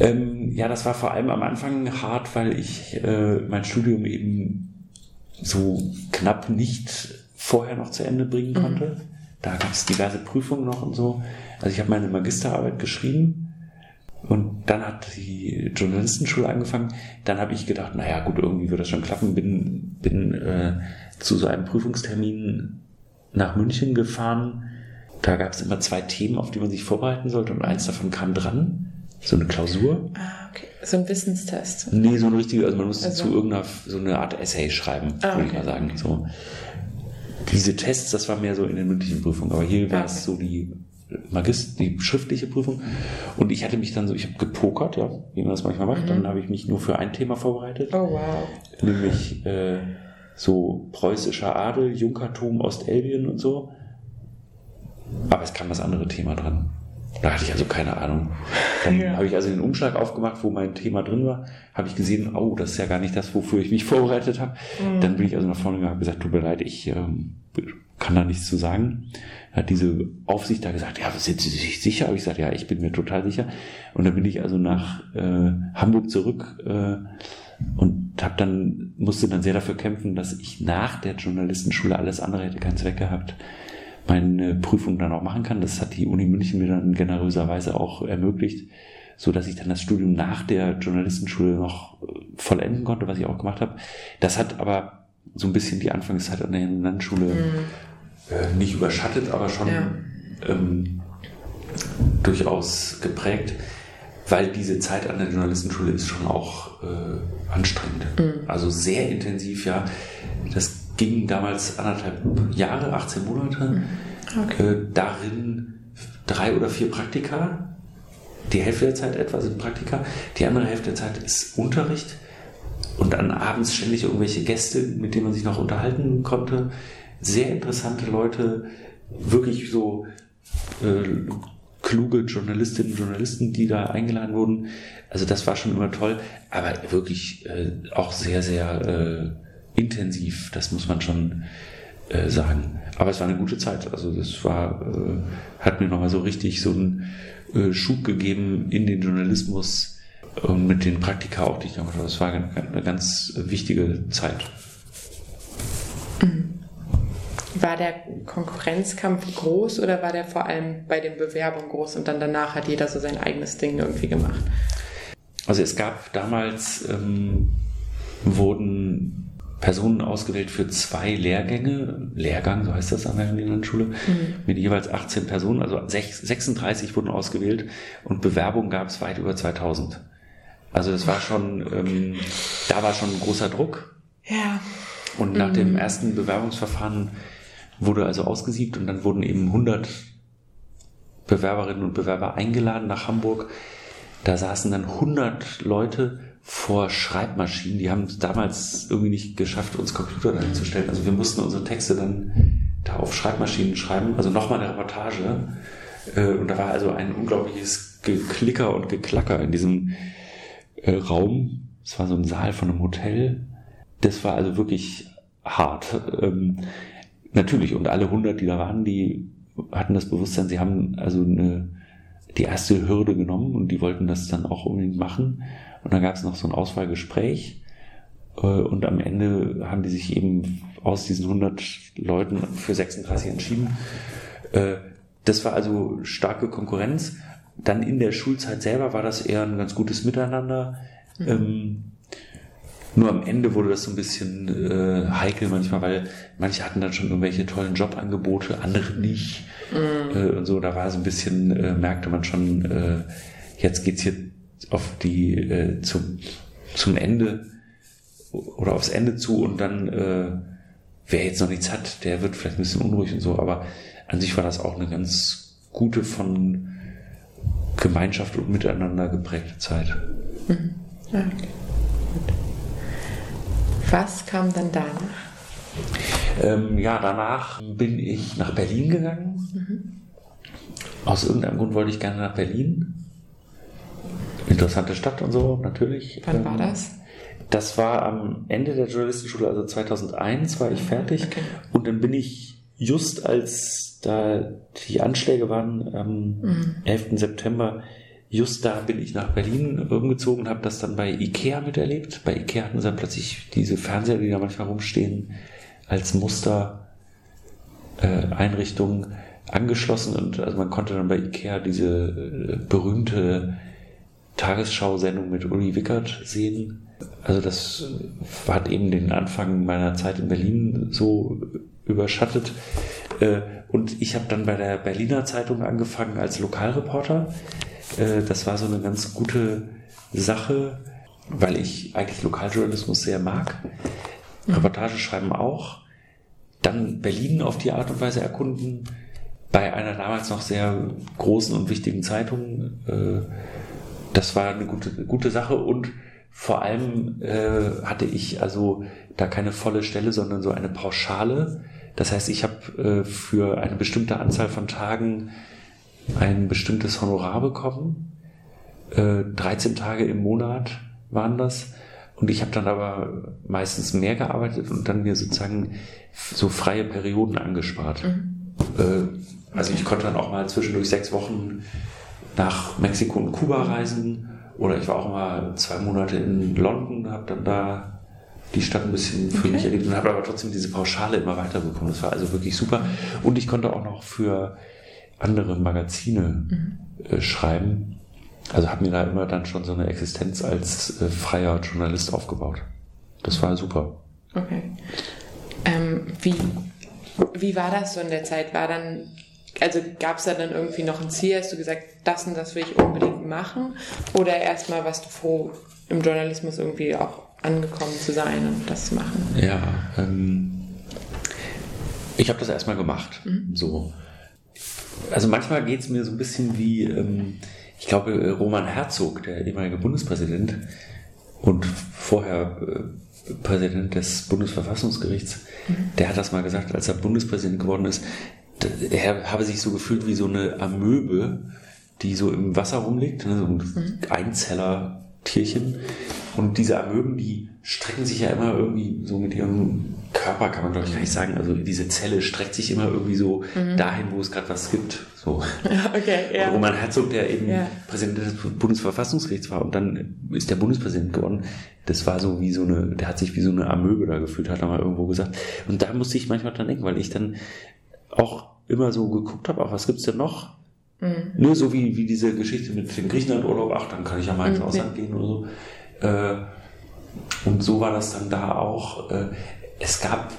Ähm, ja, das war vor allem am Anfang hart, weil ich äh, mein Studium eben so knapp nicht vorher noch zu Ende bringen Mhm. konnte. Da gab es diverse Prüfungen noch und so. Also ich habe meine Magisterarbeit geschrieben und dann hat die Journalistenschule angefangen. Dann habe ich gedacht, naja gut, irgendwie wird das schon klappen. Bin, bin äh, zu so einem Prüfungstermin nach München gefahren. Da gab es immer zwei Themen, auf die man sich vorbereiten sollte und eins davon kam dran. So eine Klausur. Ah, okay. So ein Wissenstest. Nee, so eine richtige, also man musste Also- zu irgendeiner, so eine Art Essay schreiben, Ah, würde ich okay. mal sagen. So. Diese Tests, das war mehr so in den mündlichen Prüfungen, aber hier war Ah, es okay. so die Magist, die schriftliche Prüfung. Und ich hatte mich dann so, ich habe gepokert, ja, wie man das manchmal macht. Mhm. Dann habe ich mich nur für ein Thema vorbereitet, Oh, wow. nämlich äh, so preußischer Adel, Junkertum, Ostelbien und so. Aber es kam das andere Thema dran. Da hatte ich also keine Ahnung. Dann Ja. habe ich also den Umschlag aufgemacht, wo mein Thema drin war, habe ich gesehen, oh, das ist ja gar nicht das, wofür ich mich vorbereitet habe. Mhm. Dann bin ich also nach vorne gegangen und habe gesagt, tut mir leid, ich ähm, kann da nichts zu sagen. Hat diese Aufsicht da gesagt, ja, sind Sie sich sicher? Habe ich gesagt, ja, ich bin mir total sicher. Und dann bin ich also nach äh, Hamburg zurück äh, und habe dann musste dann sehr dafür kämpfen, dass ich nach der Journalistenschule alles andere hätte keinen Zweck gehabt meine Prüfung dann auch machen kann. Das hat die Uni München mir dann generöserweise auch ermöglicht, so dass ich dann das Studium nach der Journalistenschule noch äh, vollenden konnte, was ich auch gemacht habe. Das hat aber so ein bisschen die Anfangszeit an der Landschule äh, nicht überschattet, aber schon Ja. ähm, durchaus geprägt, weil diese Zeit an der Journalistenschule ist schon auch äh, anstrengend. Also sehr intensiv, ja. Das ging damals anderthalb Jahre, 18 Monate. Okay. Äh, darin drei oder vier Praktika. Die Hälfte der Zeit etwa sind Praktika. Die andere Hälfte der Zeit ist Unterricht. Und dann abends ständig irgendwelche Gäste, mit denen man sich noch unterhalten konnte. Sehr interessante Leute, wirklich so äh, kluge Journalistinnen und Journalisten, die da eingeladen wurden. Also das war schon immer toll, aber wirklich äh, auch sehr, sehr äh, intensiv, das muss man schon äh, sagen. Aber es war eine gute Zeit. Also das war, äh, hat mir nochmal so richtig so einen äh, Schub gegeben in den Journalismus und mit den Praktika auch, die ich gemacht habe. Das war eine, eine ganz wichtige Zeit. War der Konkurrenzkampf groß oder war der vor allem bei den Bewerbungen groß und dann danach hat jeder so sein eigenes Ding irgendwie gemacht? Also es gab damals, ähm, wurden Personen ausgewählt für zwei Lehrgänge, Lehrgang, so heißt das an der Landschule, mit jeweils 18 Personen, also sech- 36 wurden ausgewählt und Bewerbungen gab es weit über 2000. Also das war schon, ähm, da war schon ein großer Druck. Ja. Und nach dem ersten Bewerbungsverfahren wurde also ausgesiebt und dann wurden eben 100 Bewerberinnen und Bewerber eingeladen nach Hamburg. Da saßen dann 100 Leute vor Schreibmaschinen. Die haben es damals irgendwie nicht geschafft, uns Computer dahin zu stellen. Also wir mussten unsere Texte dann da auf Schreibmaschinen schreiben. Also nochmal eine Reportage. Äh, Und da war also ein unglaubliches Geklicker und Geklacker in diesem äh, Raum. Es war so ein Saal von einem Hotel. Das war also wirklich hart. Ähm, natürlich, und alle 100, die da waren, die hatten das Bewusstsein, sie haben also eine, die erste Hürde genommen und die wollten das dann auch unbedingt machen. Und dann gab es noch so ein Auswahlgespräch äh, und am Ende haben die sich eben aus diesen 100 Leuten für 36 entschieden. Äh, Das war also starke Konkurrenz. Dann in der Schulzeit selber war das eher ein ganz gutes Miteinander. Ähm, nur am Ende wurde das so ein bisschen äh, heikel manchmal, weil manche hatten dann schon irgendwelche tollen Jobangebote, andere nicht. Äh, und so, da war so ein bisschen, äh, merkte man schon, äh, jetzt geht's hier auf die äh, zum, zum Ende oder aufs Ende zu und dann äh, wer jetzt noch nichts hat, der wird vielleicht ein bisschen unruhig und so, aber an sich war das auch eine ganz gute von Gemeinschaft und Miteinander geprägte Zeit. Ja, okay. Gut. Was kam dann danach? Ähm, ja, danach bin ich nach Berlin gegangen. Aus irgendeinem Grund wollte ich gerne nach Berlin. Interessante Stadt und so, natürlich. Wann war Ähm, das? Das war am Ende der Journalistenschule, also 2001 war ich fertig. Okay. Und dann bin ich just als da die Anschläge waren, am 11. September, just da bin ich nach Berlin umgezogen und habe das dann bei Ikea miterlebt. Bei Ikea hatten sie dann plötzlich diese Fernseher, die da manchmal rumstehen, als Muster äh, angeschlossen und also man konnte dann bei Ikea diese äh, berühmte Tagesschau-Sendung mit Uli Wickert sehen. Also das hat eben den Anfang meiner Zeit in Berlin so überschattet. Äh, und ich habe dann bei der Berliner Zeitung angefangen als Lokalreporter. Äh, das war so eine ganz gute Sache, weil ich eigentlich Lokaljournalismus sehr mag. Reportage schreiben auch. Dann Berlin auf die Art und Weise erkunden. Bei einer damals noch sehr großen und wichtigen Zeitung. Äh, das war eine gute, gute Sache und vor allem äh, hatte ich also da keine volle Stelle, sondern so eine Pauschale. Das heißt, ich habe für eine bestimmte Anzahl von Tagen ein bestimmtes Honorar bekommen. Äh, 13 Tage im Monat waren das. Und ich habe dann aber meistens mehr gearbeitet und dann mir sozusagen so freie Perioden angespart. Mhm. Äh, also ich konnte dann auch mal zwischendurch sechs Wochen nach Mexiko und Kuba reisen. Oder ich war auch mal zwei Monate in London, habe dann da die Stadt ein bisschen für okay. mich erlebt und habe aber trotzdem diese Pauschale immer weiterbekommen. Das war also wirklich super. Und ich konnte auch noch für andere Magazine mhm. äh, schreiben. Also habe mir da immer dann schon so eine Existenz als äh, freier Journalist aufgebaut. Das war super. Okay. Ähm, wie, wie war das so in der Zeit? War dann also gab es da dann irgendwie noch ein Ziel? Hast du gesagt, das und das will ich unbedingt machen? Oder erstmal warst du froh, im Journalismus irgendwie auch angekommen zu sein und das zu machen? Ja, ähm, ich habe das erstmal gemacht. Mhm. So. Also manchmal geht es mir so ein bisschen wie, ähm, ich glaube, Roman Herzog, der ehemalige Bundespräsident und vorher äh, Präsident des Bundesverfassungsgerichts, mhm. der hat das mal gesagt, als er Bundespräsident geworden ist, er habe sich so gefühlt wie so eine Amöbe, die so im Wasser rumliegt, ne, so ein mhm. Einzeller-Tierchen. Und diese Amöben, die strecken sich ja immer irgendwie so mit ihrem Körper, kann man glaube ich gar nicht sagen. Also diese Zelle streckt sich immer irgendwie so mhm. dahin, wo es gerade was gibt. So. Okay, ja. Und Roman Herzog, der eben ja. Präsident des Bundesverfassungsgerichts war und dann ist der Bundespräsident geworden, das war so wie so eine, der hat sich wie so eine Amöbe da gefühlt, hat er mal irgendwo gesagt. Und da musste ich manchmal dran denken, weil ich dann auch immer so geguckt habe, ach, was gibt's denn noch? Mhm. Nur so wie, wie diese Geschichte mit dem Griechenland-Urlaub, ach, dann kann ich ja mal ins mhm. Ausland gehen oder so. Äh, und so war das dann da auch. Äh, es gab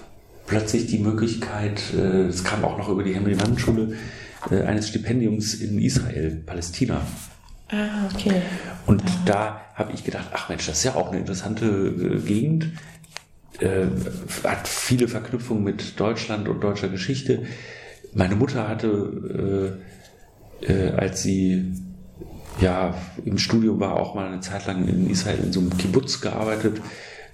plötzlich die Möglichkeit, äh, es kam auch noch über die Henry-Mann-Schule, äh, eines Stipendiums in Israel, Palästina. Ah, okay. Und ah. da habe ich gedacht, ach Mensch, das ist ja auch eine interessante äh, Gegend äh, hat viele Verknüpfungen mit Deutschland und deutscher Geschichte. Meine Mutter hatte, äh, als sie ja im Studium war, auch mal eine Zeit lang in Israel in so einem Kibbutz gearbeitet.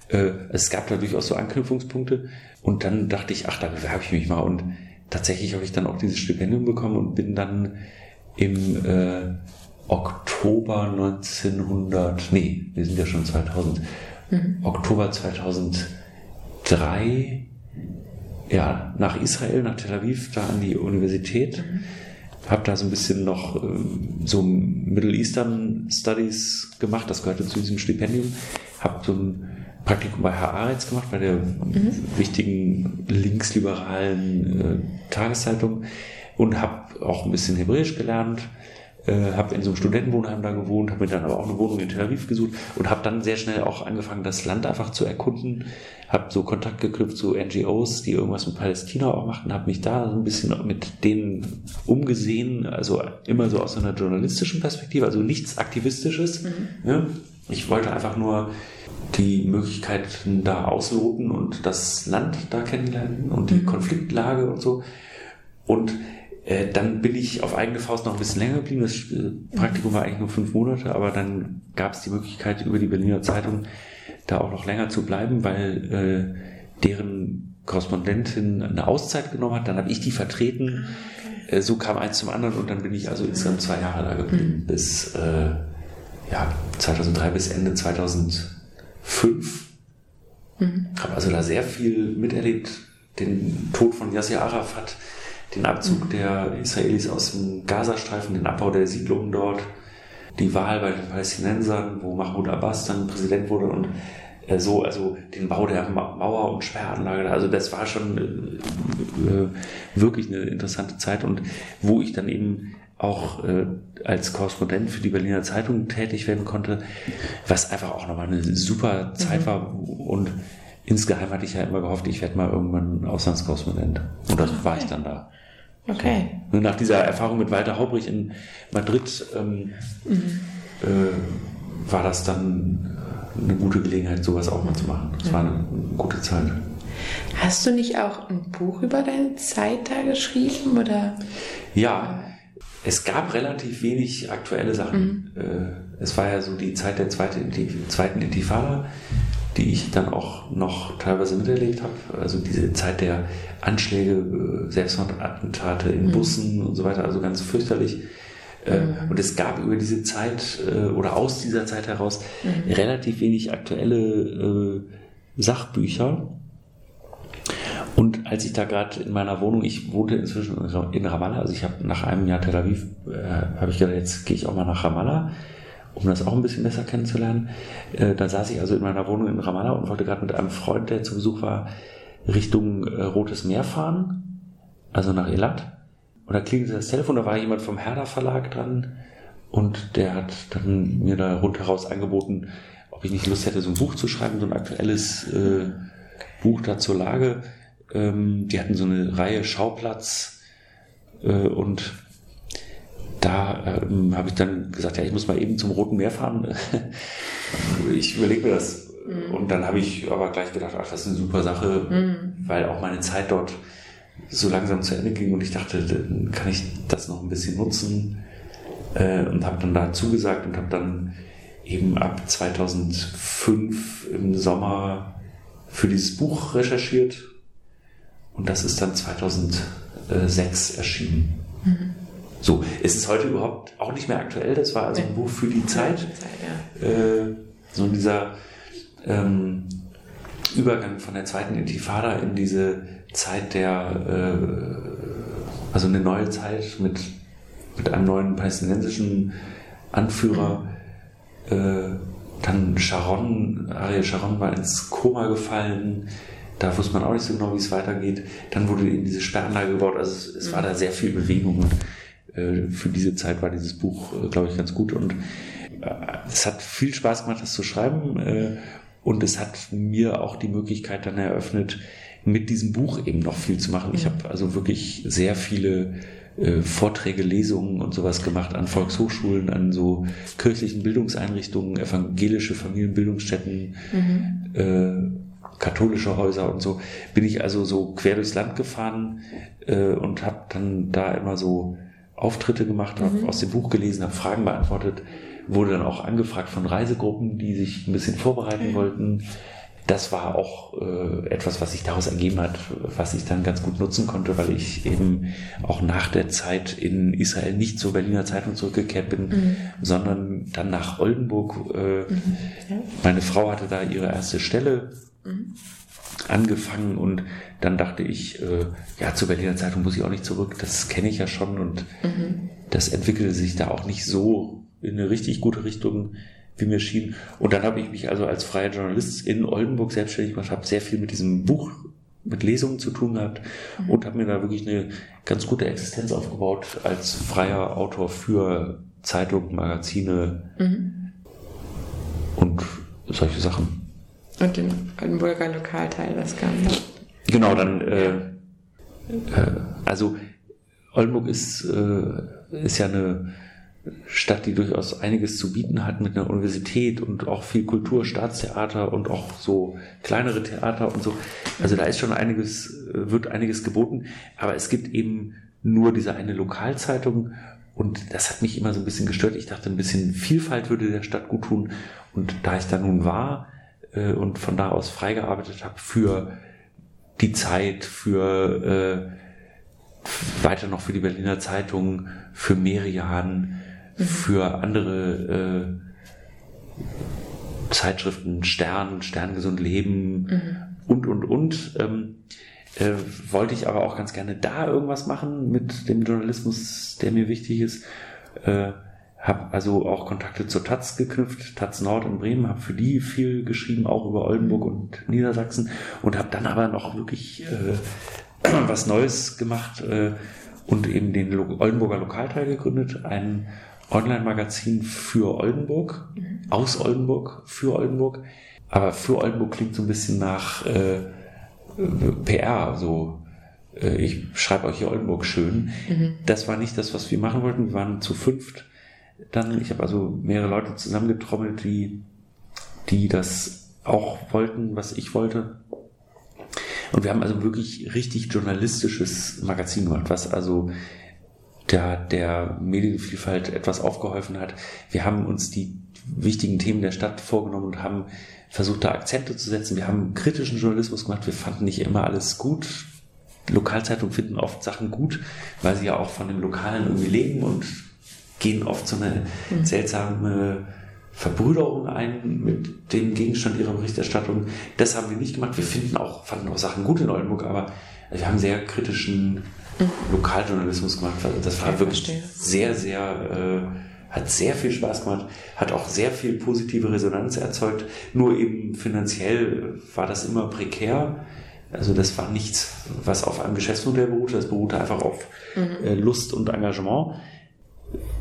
Äh, es gab da durchaus so Anknüpfungspunkte. Und dann dachte ich, ach, da bewerbe ich mich mal. Und tatsächlich habe ich dann auch dieses Stipendium bekommen und bin dann im äh, Oktober 1900, nee, wir sind ja schon 2000, mhm. Oktober 2000 drei ja, nach Israel, nach Tel Aviv, da an die Universität. Mhm. Habe da so ein bisschen noch ähm, so Middle Eastern Studies gemacht, das gehörte zu diesem Stipendium. Habe so ein Praktikum bei Herr Aretz gemacht, bei der mhm. wichtigen linksliberalen äh, Tageszeitung und habe auch ein bisschen Hebräisch gelernt äh, habe in so einem Studentenwohnheim da gewohnt, habe mir dann aber auch eine Wohnung in Tel Aviv gesucht und habe dann sehr schnell auch angefangen, das Land einfach zu erkunden, habe so Kontakt geknüpft zu NGOs, die irgendwas mit Palästina auch machten, habe mich da so ein bisschen mit denen umgesehen, also immer so aus einer journalistischen Perspektive, also nichts Aktivistisches. Mhm. Ja. Ich wollte einfach nur die Möglichkeiten da ausloten und das Land da kennenlernen und die mhm. Konfliktlage und so. Und äh, dann bin ich auf eigene Faust noch ein bisschen länger geblieben. Das äh, Praktikum war eigentlich nur fünf Monate, aber dann gab es die Möglichkeit über die Berliner Zeitung da auch noch länger zu bleiben, weil äh, deren Korrespondentin eine Auszeit genommen hat. Dann habe ich die vertreten. Äh, so kam eins zum anderen und dann bin ich also insgesamt zwei Jahre da geblieben, mhm. bis ja, 2003 bis Ende 2005. Mhm. Habe also da sehr viel miterlebt. Den Tod von Yasser Arafat, den Abzug der Israelis aus dem Gazastreifen, den Abbau der Siedlungen dort, die Wahl bei den Palästinensern, wo Mahmoud Abbas dann Präsident wurde und äh, so, also den Bau der Mauer- und Sperranlage. Also das war schon äh, äh, wirklich eine interessante Zeit und wo ich dann eben auch äh, als Korrespondent für die Berliner Zeitung tätig werden konnte, was einfach auch nochmal eine super Zeit mhm. war und insgeheim hatte ich ja immer gehofft, ich werde mal irgendwann Auslandskorrespondent. Und das war ich dann da. Okay. So. Nach dieser Erfahrung mit Walter Haubrich in Madrid ähm, mhm. äh, war das dann eine gute Gelegenheit, sowas auch mal zu machen. Das war eine gute Zeit. Hast du nicht auch ein Buch über deine Zeit da geschrieben? Oder? Ja, es gab relativ wenig aktuelle Sachen. Mhm. Äh, es war ja so die Zeit der zweiten Intifada, die ich dann auch noch teilweise miterlebt habe. Also diese Zeit der Anschläge, äh, Selbstmordattentate in mhm. Bussen und so weiter, also ganz fürchterlich. Äh, mhm. Und es gab über diese Zeit äh, oder aus dieser Zeit heraus mhm. relativ wenig aktuelle Sachbücher. Und als ich da gerade in meiner Wohnung, ich wohnte inzwischen in Ramallah, also ich habe nach einem Jahr Tel Aviv, äh, habe ich gedacht, jetzt gehe ich auch mal nach Ramallah, um das auch ein bisschen besser kennenzulernen. Äh, da saß ich also in meiner Wohnung in Ramallah und wollte gerade mit einem Freund, der zu Besuch war, Richtung äh, Rotes Meer fahren, also nach Elat. Und da klingelte das Telefon, da war jemand vom Herder Verlag dran und der hat dann mir da rundheraus angeboten, ob ich nicht Lust hätte, so ein Buch zu schreiben, so ein aktuelles äh, Buch da zur Lage. Ähm, die hatten so eine Reihe Schauplatz äh, und da ähm, habe ich dann gesagt, ja, ich muss mal eben zum Roten Meer fahren. ich überlege mir das. Mhm. Und dann habe ich aber gleich gedacht, ach, das ist eine super Sache, mhm. weil auch meine Zeit dort so langsam zu Ende ging und ich dachte, dann kann ich das noch ein bisschen nutzen äh, und habe dann da zugesagt und habe dann eben ab 2005 im Sommer für dieses Buch recherchiert und das ist dann 2006 erschienen. Mhm. So, es ist heute überhaupt auch nicht mehr aktuell. Das war also ein Buch für die Zeit. Ja. äh, so dieser ähm, Übergang von der zweiten Intifada in diese Zeit der, äh, also eine neue Zeit mit, mit einem neuen palästinensischen Anführer. Mhm. Äh, dann Sharon, Ariel Sharon war ins Koma gefallen. Da wusste man auch nicht so genau, wie es weitergeht. Dann wurde eben diese Sperranlage gebaut. Also es, es war da sehr viel Bewegung. Äh, für diese Zeit war dieses Buch, äh, glaube ich, ganz gut. Und äh, es hat viel Spaß gemacht, das zu schreiben. Und es hat mir auch die Möglichkeit dann eröffnet, mit diesem Buch eben noch viel zu machen. Ich habe also wirklich sehr viele Vorträge, Lesungen und sowas gemacht an Volkshochschulen, an so kirchlichen Bildungseinrichtungen, evangelische Familienbildungsstätten, mhm. äh, katholische Häuser und so. Bin ich also so quer durchs Land gefahren äh, und habe dann da immer so Auftritte gemacht, habe mhm. aus dem Buch gelesen, habe Fragen beantwortet, wurde dann auch angefragt von Reisegruppen, die sich ein bisschen vorbereiten mhm. wollten das war auch äh, etwas, was sich daraus ergeben hat, was ich dann ganz gut nutzen konnte, weil ich eben auch nach der Zeit in Israel nicht zur Berliner Zeitung zurückgekehrt bin, mhm. sondern dann nach Oldenburg. Äh, mhm. ja. Meine Frau hatte da ihre erste Stelle mhm. Angefangen und dann dachte ich, äh, ja, zur Berliner Zeitung muss ich auch nicht zurück, das kenne ich ja schon und mhm. das entwickelte sich da auch nicht so in eine richtig gute Richtung wie mir schien. Und dann habe ich mich also als freier Journalist in Oldenburg selbstständig gemacht, habe sehr viel mit diesem Buch, mit Lesungen zu tun gehabt mhm. und habe mir da wirklich eine ganz gute Existenz aufgebaut als freier Autor für Zeitungen, Magazine mhm. und solche Sachen. Und den Oldenburger Lokalteil, das Ganze. Genau, dann, äh, äh, also Oldenburg ist, äh, ist ja eine Stadt, die durchaus einiges zu bieten hat mit einer Universität und auch viel Kultur, Staatstheater und auch so kleinere Theater und so. Also da ist schon einiges, äh, wird einiges geboten. Aber es gibt eben nur diese eine Lokalzeitung und das hat mich immer so ein bisschen gestört. Ich dachte, ein bisschen Vielfalt würde der Stadt gut tun. Und da ich da nun war äh, und von da aus freigearbeitet habe für die Zeit, für äh, weiter noch für die Berliner Zeitung, für Merian, für andere äh, Zeitschriften, Stern, Sterngesund Leben mhm. und, und, und. Ähm, äh, wollte ich aber auch ganz gerne da irgendwas machen mit dem Journalismus, der mir wichtig ist. Äh, habe also auch Kontakte zur Taz geknüpft, Taz Nord in Bremen, habe für die viel geschrieben, auch über Oldenburg und Niedersachsen und habe dann aber noch wirklich äh, was Neues gemacht äh, und eben den Lo Oldenburger Lokalteil gegründet, ein Online-Magazin für Oldenburg, mhm. aus Oldenburg, für Oldenburg. Aber für Oldenburg klingt so ein bisschen nach äh, PR, so äh, ich schreibe euch hier Oldenburg schön. Mhm. Das war nicht das, was wir machen wollten. Wir waren zu fünft. Dann, ich habe also mehrere Leute zusammengetrommelt, die, die das auch wollten, was ich wollte. Und wir haben also wirklich richtig journalistisches Magazin gemacht, was also der, der Medienvielfalt etwas aufgeholfen hat. Wir haben uns die wichtigen Themen der Stadt vorgenommen und haben versucht, da Akzente zu setzen. Wir haben kritischen Journalismus gemacht. Wir fanden nicht immer alles gut. Lokalzeitungen finden oft Sachen gut, weil sie ja auch von dem Lokalen irgendwie leben und gehen oft so eine mhm. seltsame Verbrüderung ein mit dem Gegenstand ihrer Berichterstattung. Das haben wir nicht gemacht. Wir finden auch, fanden auch Sachen gut in Oldenburg, aber wir haben sehr kritischen mhm. Lokaljournalismus gemacht. Das war wirklich sehr, sehr, äh, hat sehr viel Spaß gemacht, hat auch sehr viel positive Resonanz erzeugt. Nur eben finanziell war das immer prekär. Also das war nichts, was auf einem Geschäftsmodell beruhte. Das beruhte einfach auf mhm. äh, Lust und Engagement.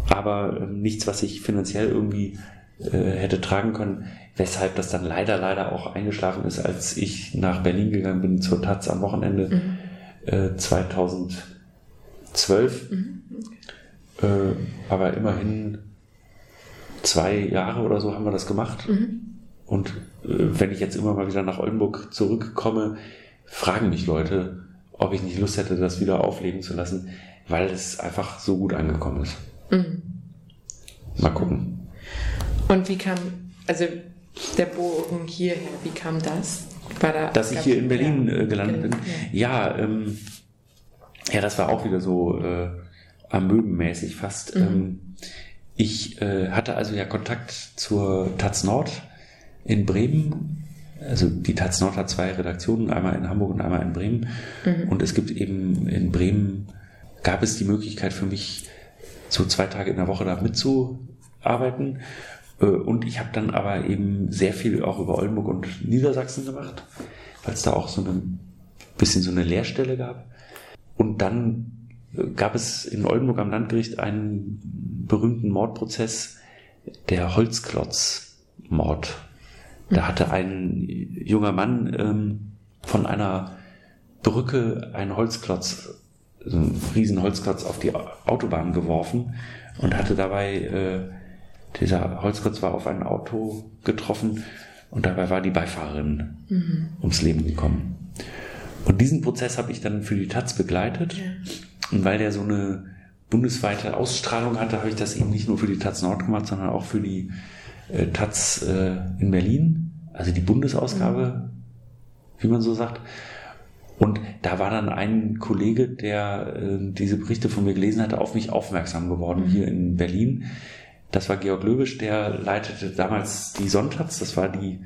Aber äh, nichts, was ich finanziell irgendwie äh, hätte tragen können, weshalb das dann leider, leider auch eingeschlafen ist, als ich nach Berlin gegangen bin zur Taz am Wochenende mhm. äh, 2012. Mhm. Okay. Äh, aber immerhin zwei Jahre oder so haben wir das gemacht. Mhm. Und äh, wenn ich jetzt immer mal wieder nach Oldenburg zurückkomme, fragen mich Leute, ob ich nicht Lust hätte, das wieder aufleben zu lassen, weil es einfach so gut angekommen ist. Mhm. Mal gucken. Und wie kam, also der Bogen hierher, wie kam das? Da, Dass ich hier in Berlin ja, äh, gelandet bin? Ja, ja, ähm, ja, das war auch wieder so äh, amöbenmäßig fast. Mhm. Ähm, ich äh, hatte also ja Kontakt zur Taz Nord in Bremen. Also die Taz Nord hat zwei Redaktionen, einmal in Hamburg und einmal in Bremen. Mhm. Und es gibt eben in Bremen, gab es die Möglichkeit für mich, so zwei Tage in der Woche da mitzuarbeiten. Äh, und ich habe dann aber eben sehr viel auch über Oldenburg und Niedersachsen gemacht, weil es da auch so ein bisschen so eine Lehrstelle gab. Und dann äh, gab es in Oldenburg am Landgericht einen berühmten Mordprozess, der Holzklotz-Mord. Da mhm. hatte ein junger Mann ähm, von einer Brücke einen Holzklotz, so einen riesen Holzklotz auf die Autobahn geworfen und hatte dabei äh, dieser Holzklotz war auf ein Auto getroffen und dabei war die Beifahrerin mhm. ums Leben gekommen. Und diesen Prozess habe ich dann für die Taz begleitet. Ja. Und weil der so eine bundesweite Ausstrahlung hatte, habe ich das eben nicht nur für die Taz Nord gemacht, sondern auch für die äh, Taz äh, in Berlin, also die Bundesausgabe, mhm. wie man so sagt. Und da war dann ein Kollege, der äh, diese Berichte von mir gelesen hatte, auf mich aufmerksam geworden mhm. hier in Berlin, das war Georg Löwisch, der leitete damals die Sonntags, das war die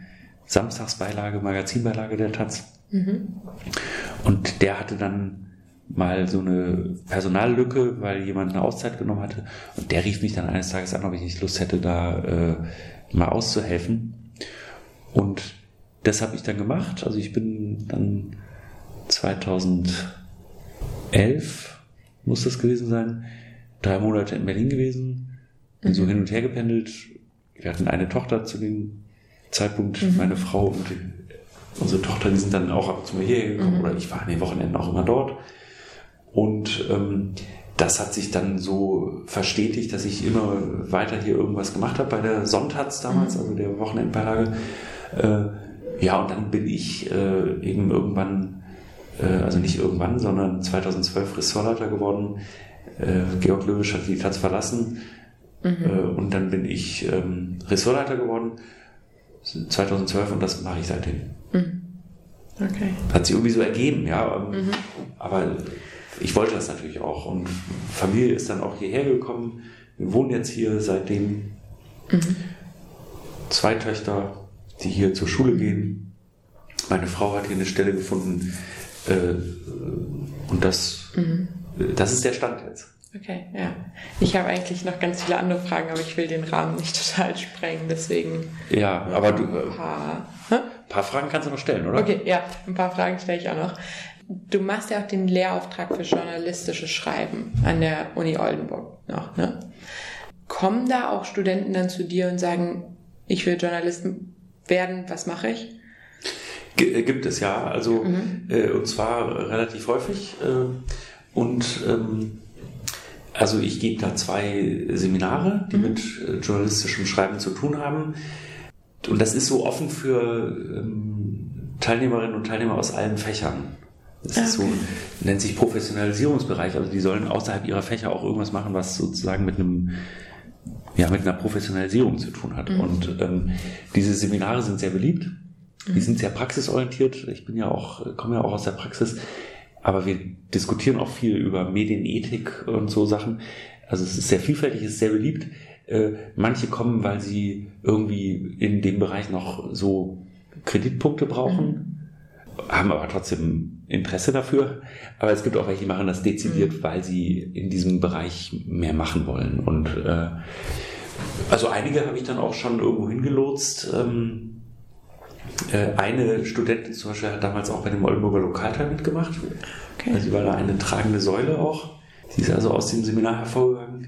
Samstagsbeilage, Magazinbeilage der Taz. Mhm. Und der hatte dann mal so eine Personallücke, weil jemand eine Auszeit genommen hatte. Und der rief mich dann eines Tages an, ob ich nicht Lust hätte, da äh, mal auszuhelfen. Und das habe ich dann gemacht. Also ich bin dann 2011, muss das gewesen sein, drei Monate in Berlin gewesen, bin so hin und her gependelt. Wir hatten eine Tochter zu dem Zeitpunkt, mhm. meine Frau und unsere Tochter, die sind dann auch ab und zu mir hierher gekommen mhm. oder ich war an den Wochenenden auch immer dort. Und ähm, das hat sich dann so verstetigt, dass ich immer weiter hier irgendwas gemacht habe bei der Sonntags damals, mhm. also der Wochenendbeilage. Äh, ja, und dann bin ich äh, eben irgendwann, äh, also nicht irgendwann, sondern 2012 Ressortleiter geworden. Äh, Georg Löwisch hat die Taz verlassen Mhm. Äh, und dann bin ich ähm, Ressortleiter geworden 2012 und das mache ich seitdem. Mhm. Okay. Hat sich irgendwie so ergeben, ja. Ähm, mhm. Aber ich wollte das natürlich auch. Und Familie ist dann auch hierher gekommen. Wir wohnen jetzt hier seitdem. Mhm. Zwei Töchter, die hier zur Schule gehen. Meine Frau hat hier eine Stelle gefunden. Äh, und das, mhm. das ist der Stand jetzt. Okay, ja. Ich habe eigentlich noch ganz viele andere Fragen, aber ich will den Rahmen nicht total sprengen, deswegen. Ja, aber du. Ein paar, ein paar Fragen kannst du noch stellen, oder? Okay, ja, ein paar Fragen stelle ich auch noch. Du machst ja auch den Lehrauftrag für journalistisches Schreiben an der Uni Oldenburg noch, ne? Kommen da auch Studenten dann zu dir und sagen, ich will Journalist werden, was mache ich? G gibt es ja, also mhm. äh, und zwar relativ häufig. Äh, und ähm, also ich gebe da zwei Seminare, die mhm. mit äh, journalistischem Schreiben zu tun haben. Und das ist so offen für ähm, Teilnehmerinnen und Teilnehmer aus allen Fächern. Das okay. ist so, nennt sich Professionalisierungsbereich. Also die sollen außerhalb ihrer Fächer auch irgendwas machen, was sozusagen mit einem ja, mit einer Professionalisierung zu tun hat. Mhm. Und ähm, diese Seminare sind sehr beliebt. Die mhm. sind sehr praxisorientiert. Ich bin ja auch, komme ja auch aus der Praxis. Aber wir diskutieren auch viel über Medienethik und so Sachen. Also es ist sehr vielfältig, es ist sehr beliebt. Äh, manche kommen, weil sie irgendwie in dem Bereich noch so Kreditpunkte brauchen, mhm. haben aber trotzdem Interesse dafür. Aber es gibt auch welche, die machen das dezidiert, mhm. weil sie in diesem Bereich mehr machen wollen. Und äh, also einige habe ich dann auch schon irgendwo hingelotst. Ähm, äh, eine Studentin zum Beispiel hat damals auch bei dem Oldenburger Lokalteil mitgemacht. Okay. Also sie war da eine tragende Säule auch. Sie ist also aus dem Seminar hervorgegangen.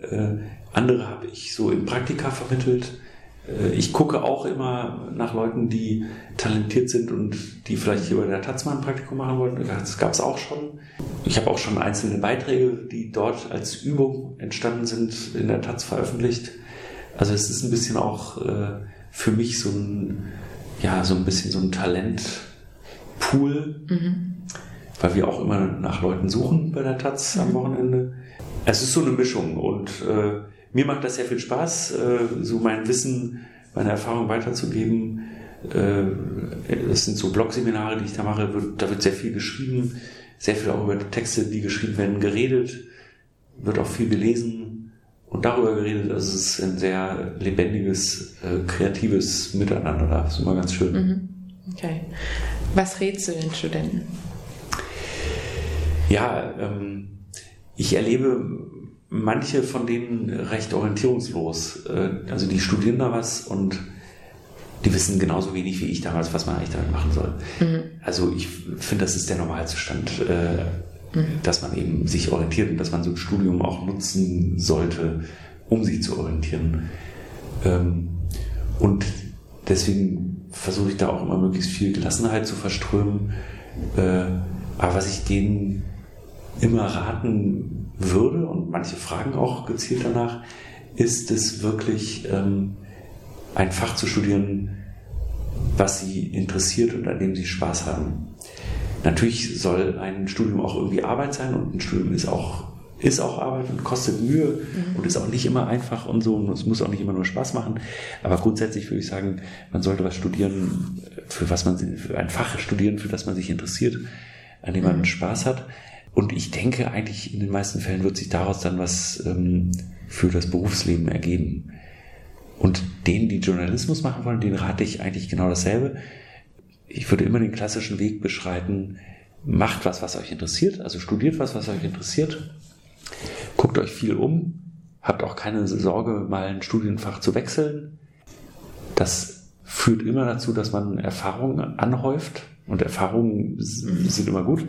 Äh, andere habe ich so in Praktika vermittelt. Äh, ich gucke auch immer nach Leuten, die talentiert sind und die vielleicht hier bei der Taz mal ein Praktikum machen wollen. Das gab es auch schon. Ich habe auch schon einzelne Beiträge, die dort als Übung entstanden sind, in der Taz veröffentlicht. Also es ist ein bisschen auch äh, für mich so ein ja, so ein bisschen so ein Talentpool, mhm. weil wir auch immer nach Leuten suchen bei der Taz mhm. am Wochenende. Es ist so eine Mischung und äh, mir macht das sehr viel Spaß, äh, so mein Wissen, meine Erfahrung weiterzugeben. Äh, das sind so Blogseminare, die ich da mache, wird, da wird sehr viel geschrieben, sehr viel auch über Texte, die geschrieben werden, geredet, wird auch viel gelesen und darüber geredet. Also es ein sehr lebendiges, äh, kreatives Miteinander da. Das ist immer ganz schön. Mhm. Okay. Was rätst du den Studenten? Ja, ähm, ich erlebe manche von denen recht orientierungslos. Äh, also die studieren da was und die wissen genauso wenig wie ich damals, was man eigentlich damit machen soll. Mhm. Also ich finde, das ist der Normalzustand. Äh, Mhm. dass man eben sich orientiert und dass man so ein Studium auch nutzen sollte, um sich zu orientieren. Ähm, und deswegen versuche ich da auch immer möglichst viel Gelassenheit zu verströmen. Äh, aber was ich denen immer raten würde, und manche fragen auch gezielt danach, ist es wirklich ähm, ein Fach zu studieren, was sie interessiert und an dem sie Spaß haben. Natürlich soll ein Studium auch irgendwie Arbeit sein und ein Studium ist auch, ist auch Arbeit und kostet Mühe mhm. und ist auch nicht immer einfach und so und es muss auch nicht immer nur Spaß machen. Aber grundsätzlich würde ich sagen, man sollte was studieren, für was man, für ein Fach studieren, für das man sich interessiert, an dem man mhm. Spaß hat. Und ich denke eigentlich in den meisten Fällen wird sich daraus dann was ähm, für das Berufsleben ergeben. Und denen, die Journalismus machen wollen, denen rate ich eigentlich genau dasselbe ich würde immer den klassischen Weg beschreiten, macht was, was euch interessiert, also studiert was, was euch interessiert, guckt euch viel um, habt auch keine Sorge, mal ein Studienfach zu wechseln. Das führt immer dazu, dass man Erfahrungen anhäuft und Erfahrungen sind immer gut.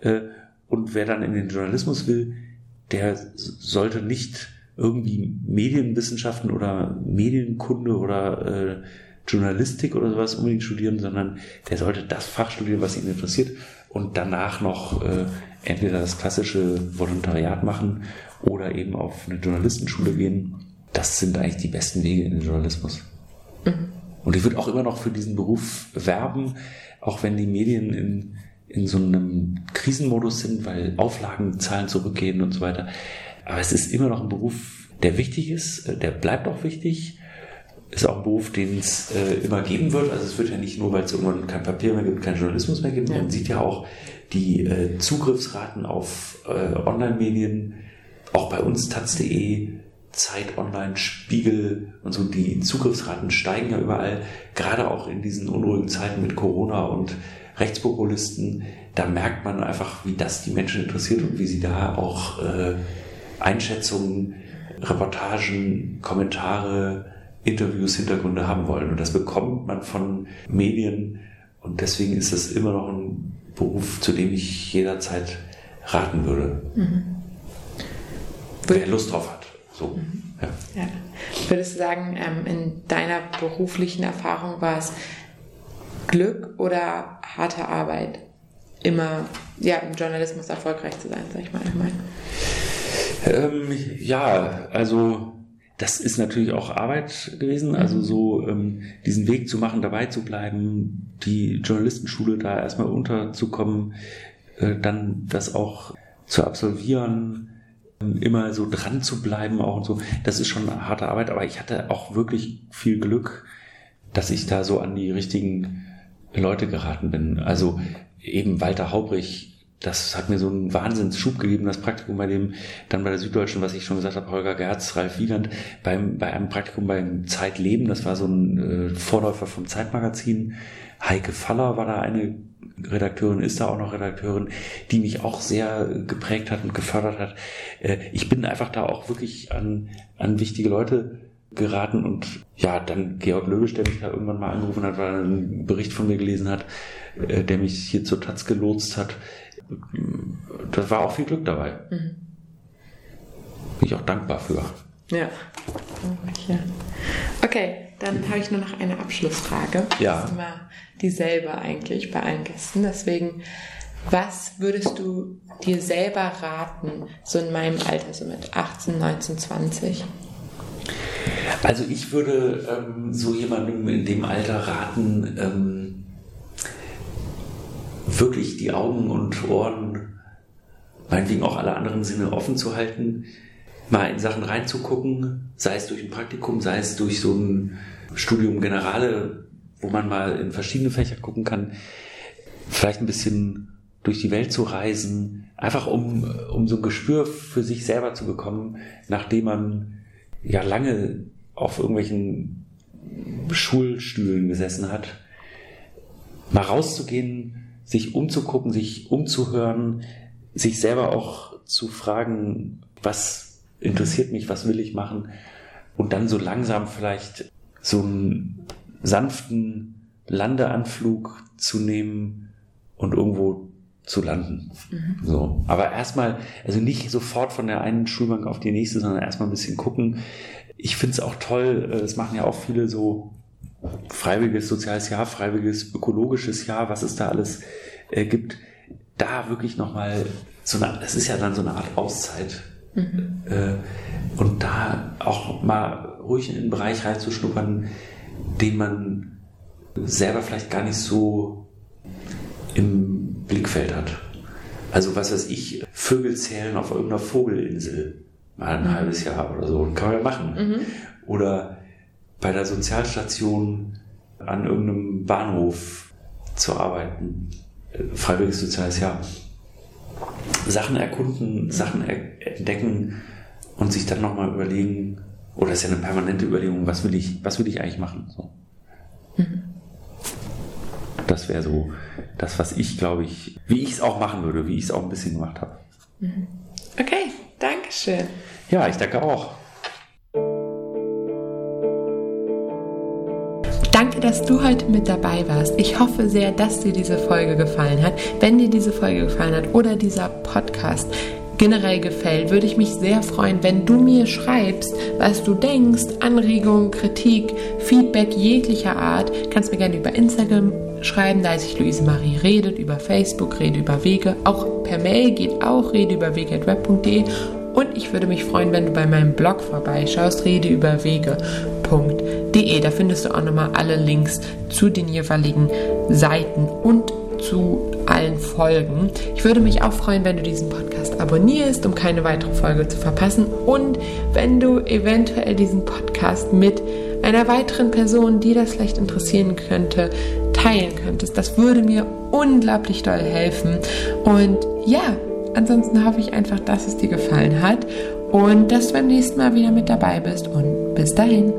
Äh, und wer dann in den Journalismus will, der sollte nicht irgendwie Medienwissenschaften oder Medienkunde oder äh, Journalistik oder sowas unbedingt studieren, sondern der sollte das Fach studieren, was ihn interessiert und danach noch äh, entweder das klassische Volontariat machen oder eben auf eine Journalistenschule gehen. Das sind eigentlich die besten Wege in den Journalismus. Mhm. Und ich würde auch immer noch für diesen Beruf werben, auch wenn die Medien in, in so einem Krisenmodus sind, weil Auflagenzahlen zurückgehen und so weiter. Aber es ist immer noch ein Beruf, der wichtig ist, der bleibt auch wichtig ist auch ein Beruf, den es äh, immer geben wird. Also es wird ja nicht nur, weil es irgendwann kein Papier mehr gibt, kein Journalismus mehr gibt. Ja. Man sieht ja auch die äh, Zugriffsraten auf äh, Online-Medien, auch bei uns taz.de, Zeit Online, Spiegel und so, die Zugriffsraten steigen ja überall, gerade auch in diesen unruhigen Zeiten mit Corona und Rechtspopulisten. Da merkt man einfach, wie das die Menschen interessiert und wie sie da auch äh, Einschätzungen, Reportagen, Kommentare, Interviews, Hintergründe haben wollen. Und das bekommt man von Medien. Und deswegen ist es immer noch ein Beruf, zu dem ich jederzeit raten würde. Mhm. Wer Lust drauf hat. So, mhm. ja. ja. Würdest du sagen, ähm, in deiner beruflichen Erfahrung war es Glück oder harte Arbeit? Immer ja, im Journalismus erfolgreich zu sein, sag ich mal. Ähm, ja, also das ist natürlich auch Arbeit gewesen, also mhm. so ähm, diesen Weg zu machen, dabei zu bleiben, die Journalistenschule da erstmal unterzukommen, äh, dann das auch zu absolvieren, ähm, immer so dran zu bleiben auch und so. Das ist schon eine harte Arbeit, aber ich hatte auch wirklich viel Glück, dass ich da so an die richtigen Leute geraten bin. Also eben Walter Haubrich, das hat mir so einen Wahnsinnsschub gegeben, das Praktikum bei dem, dann bei der Süddeutschen, was ich schon gesagt habe, Holger Gerz, Ralf Wieland, beim, bei einem Praktikum beim Zeitleben, das war so ein äh, Vorläufer vom Zeitmagazin. Heike Faller war da eine Redakteurin, ist da auch noch Redakteurin, die mich auch sehr geprägt hat und gefördert hat. Äh, ich bin einfach da auch wirklich an, an wichtige Leute geraten und ja, dann Georg Löwisch, der mich da irgendwann mal angerufen hat, weil er einen Bericht von mir gelesen hat, äh, der mich hier zur Taz gelotst hat. Da war auch viel Glück dabei. Mhm. Bin ich auch dankbar für. Ja. Okay, dann habe ich nur noch eine Abschlussfrage. Ja. Das ist immer dieselbe eigentlich bei allen Gästen. Deswegen, was würdest du dir selber raten, so in meinem Alter, so mit 18, 19, 20? Also ich würde ähm, so jemandem in dem Alter raten, ähm, wirklich die Augen und Ohren, meinetwegen auch alle anderen Sinne offen zu halten, mal in Sachen reinzugucken, sei es durch ein Praktikum, sei es durch so ein Studium Generale, wo man mal in verschiedene Fächer gucken kann, vielleicht ein bisschen durch die Welt zu reisen, einfach um, um so ein Gespür für sich selber zu bekommen, nachdem man ja lange auf irgendwelchen Schulstühlen gesessen hat, mal rauszugehen, sich umzugucken, sich umzuhören, sich selber auch zu fragen, was interessiert mich, was will ich machen und dann so langsam vielleicht so einen sanften Landeanflug zu nehmen und irgendwo zu landen. Mhm. So. Aber erstmal, also nicht sofort von der einen Schulbank auf die nächste, sondern erstmal ein bisschen gucken. Ich finde es auch toll, äh, es machen ja auch viele so freiwilliges soziales Jahr, freiwilliges ökologisches Jahr, was es da alles äh, gibt, da wirklich nochmal so eine, das ist ja dann so eine Art Auszeit. Mhm. Äh, und da auch mal ruhig in einen Bereich reinzuschnuppern, den man selber vielleicht gar nicht so im Blickfeld hat. Also was weiß ich, Vögel zählen auf irgendeiner Vogelinsel mal ein mhm. halbes Jahr oder so, kann man ja machen. Mhm. Oder bei der Sozialstation an irgendeinem Bahnhof zu arbeiten. Freiwilliges soziales Jahr. Sachen erkunden, Sachen entdecken und sich dann nochmal überlegen, oder ist ja eine permanente Überlegung, was will ich, was will ich eigentlich machen? So. Mhm. Das wäre so das, was ich, glaube ich, wie ich es auch machen würde, wie ich es auch ein bisschen gemacht habe. Mhm. Okay, danke schön. Ja, ich danke auch. Danke, dass du heute mit dabei warst. Ich hoffe sehr, dass dir diese Folge gefallen hat. Wenn dir diese Folge gefallen hat oder dieser Podcast, generell gefällt, würde ich mich sehr freuen, wenn du mir schreibst, was du denkst, Anregungen, Kritik, Feedback jeglicher Art. Kannst mir gerne über Instagram schreiben, da heiße ich Luise Marie. Redet, über Facebook, rede über Wege, auch per Mail geht auch, rede über wege.web.de und ich würde mich freuen, wenn du bei meinem Blog vorbeischaust, redeüberwege.de. Da findest du auch nochmal alle Links zu den jeweiligen Seiten und zu allen Folgen. Ich würde mich auch freuen, wenn du diesen Podcast abonnierst, um keine weitere Folge zu verpassen und wenn du eventuell diesen Podcast mit einer weiteren Person, die das vielleicht interessieren könnte, teilen könntest. Das würde mir unglaublich doll helfen. Und ja, ansonsten hoffe ich einfach, dass es dir gefallen hat und dass du beim nächsten Mal wieder mit dabei bist. Und bis dahin.